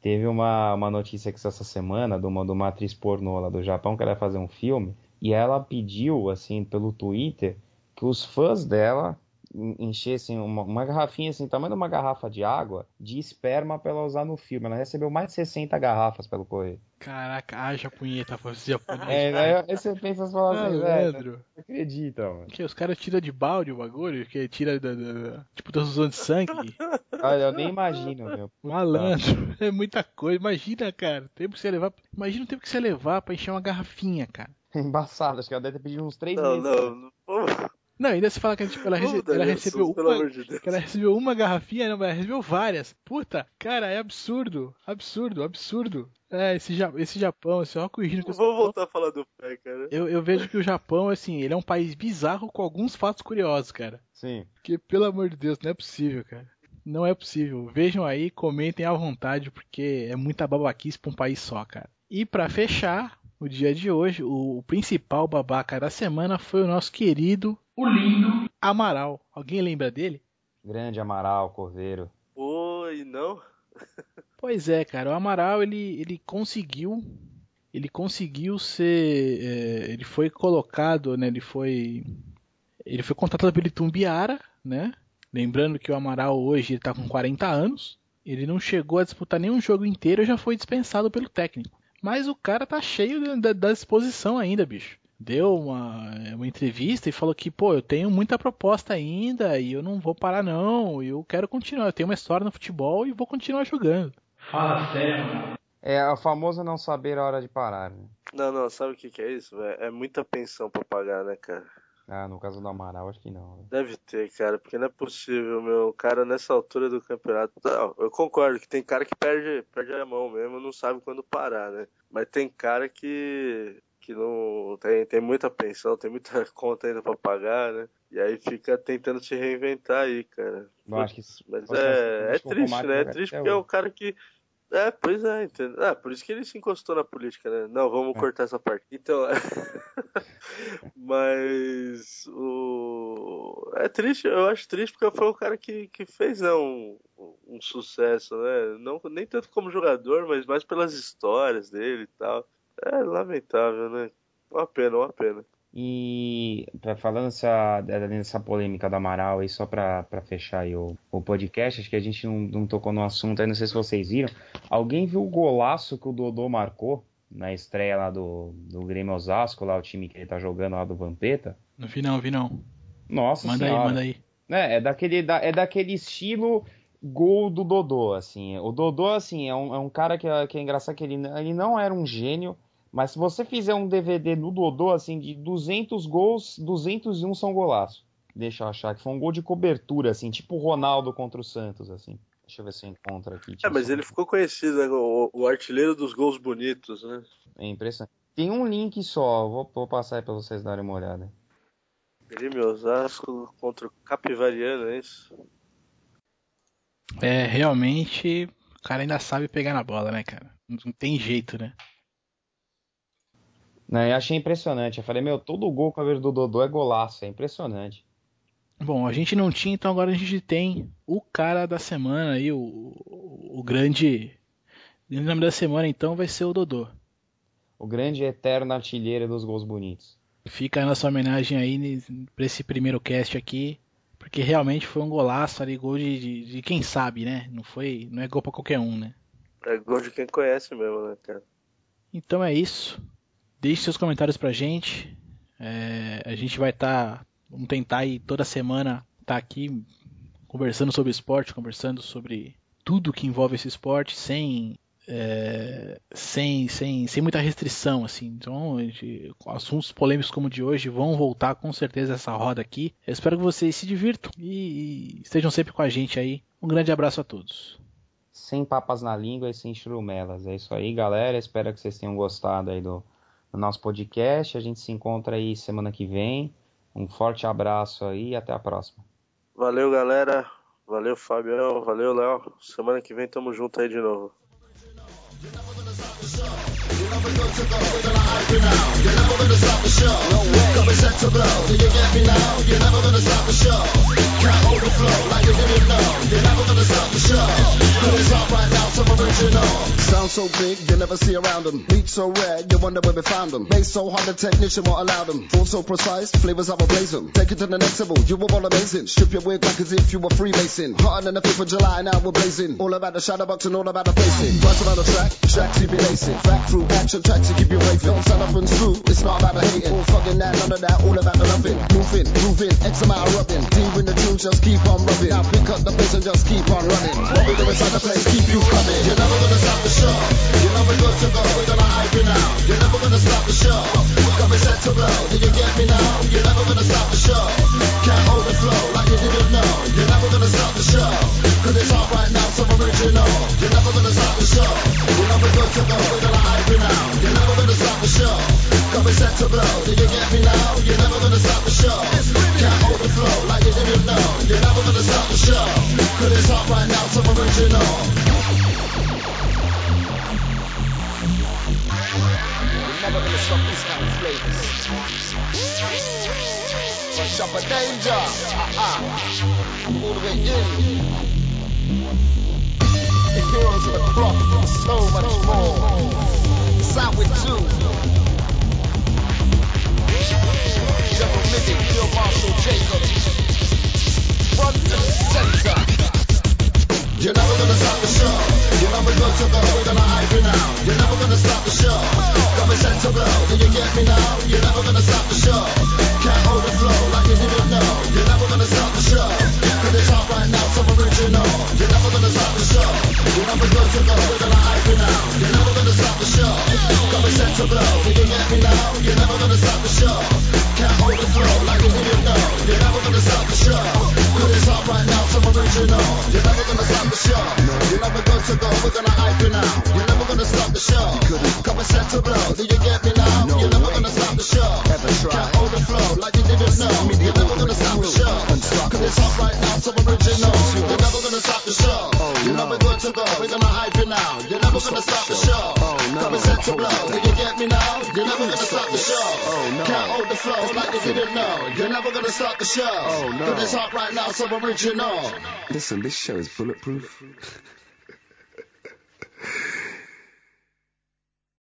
teve uma, uma notícia que essa semana de uma, de uma atriz pornô lá do Japão que ela ia fazer um filme, e ela pediu, assim, pelo Twitter, que os fãs dela enchessem uma, uma garrafinha, assim, tamanho de uma garrafa de água, de esperma pra ela usar no filme. Ela recebeu mais de 60 garrafas pelo correio. Caraca, haja punheta esse japonês. É, aí, aí você pensa e fala assim, velho, não acredita, mano. Que os caras tiram de balde o bagulho, que tira da, da- da- tipo transfusão de sangue. Olha, eu nem imagino, meu. Malandro, é muita coisa. Imagina, cara, o tempo que você levar. Imagina o tempo que você levar pra encher uma garrafinha, cara. Embaçado, acho que ela deve ter pedido uns três Não, meses. não. não. Vamos, Não, ainda se fala que tipo, ela, rece- ela recebeu uma, de que ela recebeu uma garrafinha, não, mas ela recebeu várias. Puta, cara, é absurdo, absurdo, absurdo. É, esse, Ja- esse Japão, esse ó, corrigindo que eu Vamos voltar a falar do pé, cara. eu, eu vejo que o Japão, assim, ele é um país bizarro com alguns fatos curiosos, cara. Sim. Porque, pelo amor de Deus, não é possível, cara. Não é possível. Vejam aí, comentem à vontade, porque é muita babaquice pra um país só, cara. E para fechar o dia de hoje, o principal babaca da semana foi o nosso querido, o lindo Amaral. Alguém lembra dele? Grande Amaral, Corveiro. Oi, não? Pois é, cara, o Amaral ele, ele conseguiu ele conseguiu ser é, ele foi colocado, né, ele foi ele foi contratado pelo Itumbiara, né? Lembrando que o Amaral hoje está com 40 anos, ele não chegou a disputar nenhum jogo inteiro e já foi dispensado pelo técnico. Mas o cara tá cheio da, da disposição ainda, bicho. Deu uma, uma entrevista e falou que, pô, eu tenho muita proposta ainda e eu não vou parar não, eu quero continuar, eu tenho uma história no futebol e vou continuar jogando. Fala sério, mano. É o famoso não saber a hora de parar, né? Não, não, sabe o que, que é isso, velho? É muita pensão pra pagar, né, cara? Ah, no caso do Amaral, acho que não. né? Deve ter, cara, porque não é possível, meu. O cara nessa altura do campeonato. Não, eu concordo que tem cara que perde, perde a mão mesmo, não sabe quando parar, né? Mas tem cara que. Que não. tem, tem muita pensão, tem muita conta ainda pra pagar, né? E aí fica tentando se reinventar aí, cara. Mas Pode ser- é, é triste, né? É triste porque é o cara que. É, pois é, entendeu? É, por isso que ele se encostou na política, né? Não, vamos É. cortar essa parte. Então, mas o. É triste, eu acho triste porque foi o cara que, que fez né, um, um sucesso, né? Não, nem tanto como jogador, mas mais pelas histórias dele e tal. É lamentável, né? Uma pena, uma pena. E pra, falando essa, dessa polêmica do Amaral aí, só pra, pra fechar aí o, o podcast, acho que a gente não, não tocou no assunto aí, não sei se vocês viram. Alguém viu o golaço que o Dodô marcou na estreia lá do, do Grêmio Osasco, lá o time que ele tá jogando lá do Vampeta? Não vi não, vi não. Nossa Manda aí, senhora. manda aí. É, é daquele, da- é daquele estilo gol do Dodô, assim. O Dodô, assim, é um, é um cara que, é- que é engraçado que ele, ele não era um gênio, mas se você fizer um DVD do Dodô, assim, de 200 gols, 201 são golaço. Deixa eu achar que foi um gol de cobertura, assim, tipo o Ronaldo contra o Santos, assim. Deixa eu ver se eu encontro aqui. É, Deixa eu mas só- ele ficou conhecido, né? O, o artilheiro dos gols bonitos, né? É impressionante. Tem um link só, vou, vou passar aí pra vocês darem uma olhada. Grêmio Osasco contra o Capivariano, é isso? É, realmente, o cara ainda sabe pegar na bola, né, cara? Não tem jeito, né? Não, eu achei impressionante. Eu falei, meu, todo gol com a do Dodô é golaço, é impressionante. Bom, a gente não tinha, então agora a gente tem o cara da semana aí, o, o, o grande. O nome da semana então vai ser o Dodô. O grande e eterno artilheiro dos gols bonitos. Fica a nossa homenagem aí pra esse primeiro cast aqui, porque realmente foi um golaço ali, gol de, de, de quem sabe, né? Não foi, não é gol pra qualquer um, né? É gol de quem conhece mesmo, né, cara? Então é isso. Deixe seus comentários pra gente. É, a gente vai estar. vamos tentar aí toda semana estar aqui conversando sobre esporte, conversando sobre tudo que envolve esse esporte, sem. é, sem, sem, sem muita restrição, assim. Então, gente- assuntos polêmicos como o de hoje vão voltar com certeza essa roda aqui. Eu espero que vocês se divirtam e, e estejam sempre com a gente aí. Um grande abraço a todos. Sem papas na língua e sem churumelas. É isso aí, galera. Espero que vocês tenham gostado aí do, do nosso podcast. A gente se encontra aí semana que vem. Um forte abraço aí e até a próxima. Valeu, galera. Valeu, Fabião. Valeu, Léo. Semana que vem tamo junto aí de novo. Sound so original. Sounds so big, you never see around them. Beat so rare, you wonder where we found them. Bass so hard, the technician won't allow them. Flow so precise, flavors of a. Take it to the next level, you were all amazing. Strip your wig back as if you were Freemason. Hotter than the 5th of July, now we're blazing. All about the shadow box and all about the pacing. Blast around the track, track keep you lacing. Fact through action, track to keep you raving. Don't stand up and screw, it's not about the hating. All fucking that, none of that, all about the loving. Moving, moving, X amount of rubbing. Deep in the tunes, just keep on rubbing. Now pick up the pace and just keep on running. What we do inside the place, keep you coming. You're never gonna stop the show. You're never good to go, we're gonna hype you now. You're never gonna stop the show. Coming set to blow, do you get me now? You're never gonna stop the show. Can't hold the flow like you didn't know. You're never gonna stop the show. Cause it's hot right now, so original. You're never gonna stop the show. Never took a hold of the high renown. You're never gonna stop the show. Coming set to blow. Do you get me now? You're never gonna stop the show. Can't hold the flow like you didn't know. You're never gonna stop the show. Cause it's hot right now, so original. You're never gonna stop these kind of flavors. Rush up a danger. Uh-uh. All the way in pills, the clock, and so much more. It's out with two. Double Midget, Bill Marshall Jacobs. Front and center. You're never gonna stop the show. You're never gonna to. We're gonna hype now. You're never gonna stop the show. Blow. You get me now? You're never gonna stop the show. Can't hold the flow like. You're never gonna stop the it's hot right now, so original. You're never gonna stop the show. You're never good to. We're gonna hype now. You're never gonna stop the show. Blow. You get me now? You're never gonna stop the show. Can't hold the flow like. You're never gonna stop the show. Cause it's hot right now, so original. You're never gonna stop the show. You're never good to go. We're gonna hype you now. You're never gonna stop the show. Come and set to blow. Do you get me now? You're never gonna stop the show. Can't hold the flow like you didn't know. You're never gonna stop the show. Cause it's hot right now, so original. You're never gonna stop the show. You're never good to go. We're gonna hype you now. You're never gonna stop the show. Oh, Come and set to blow. Do you get me now? You're never gonna stop the show. Can't hold the flow like you didn't know. You're never gonna stop the show. Cause it's hot right now, so original. Listen, this show is bulletproof.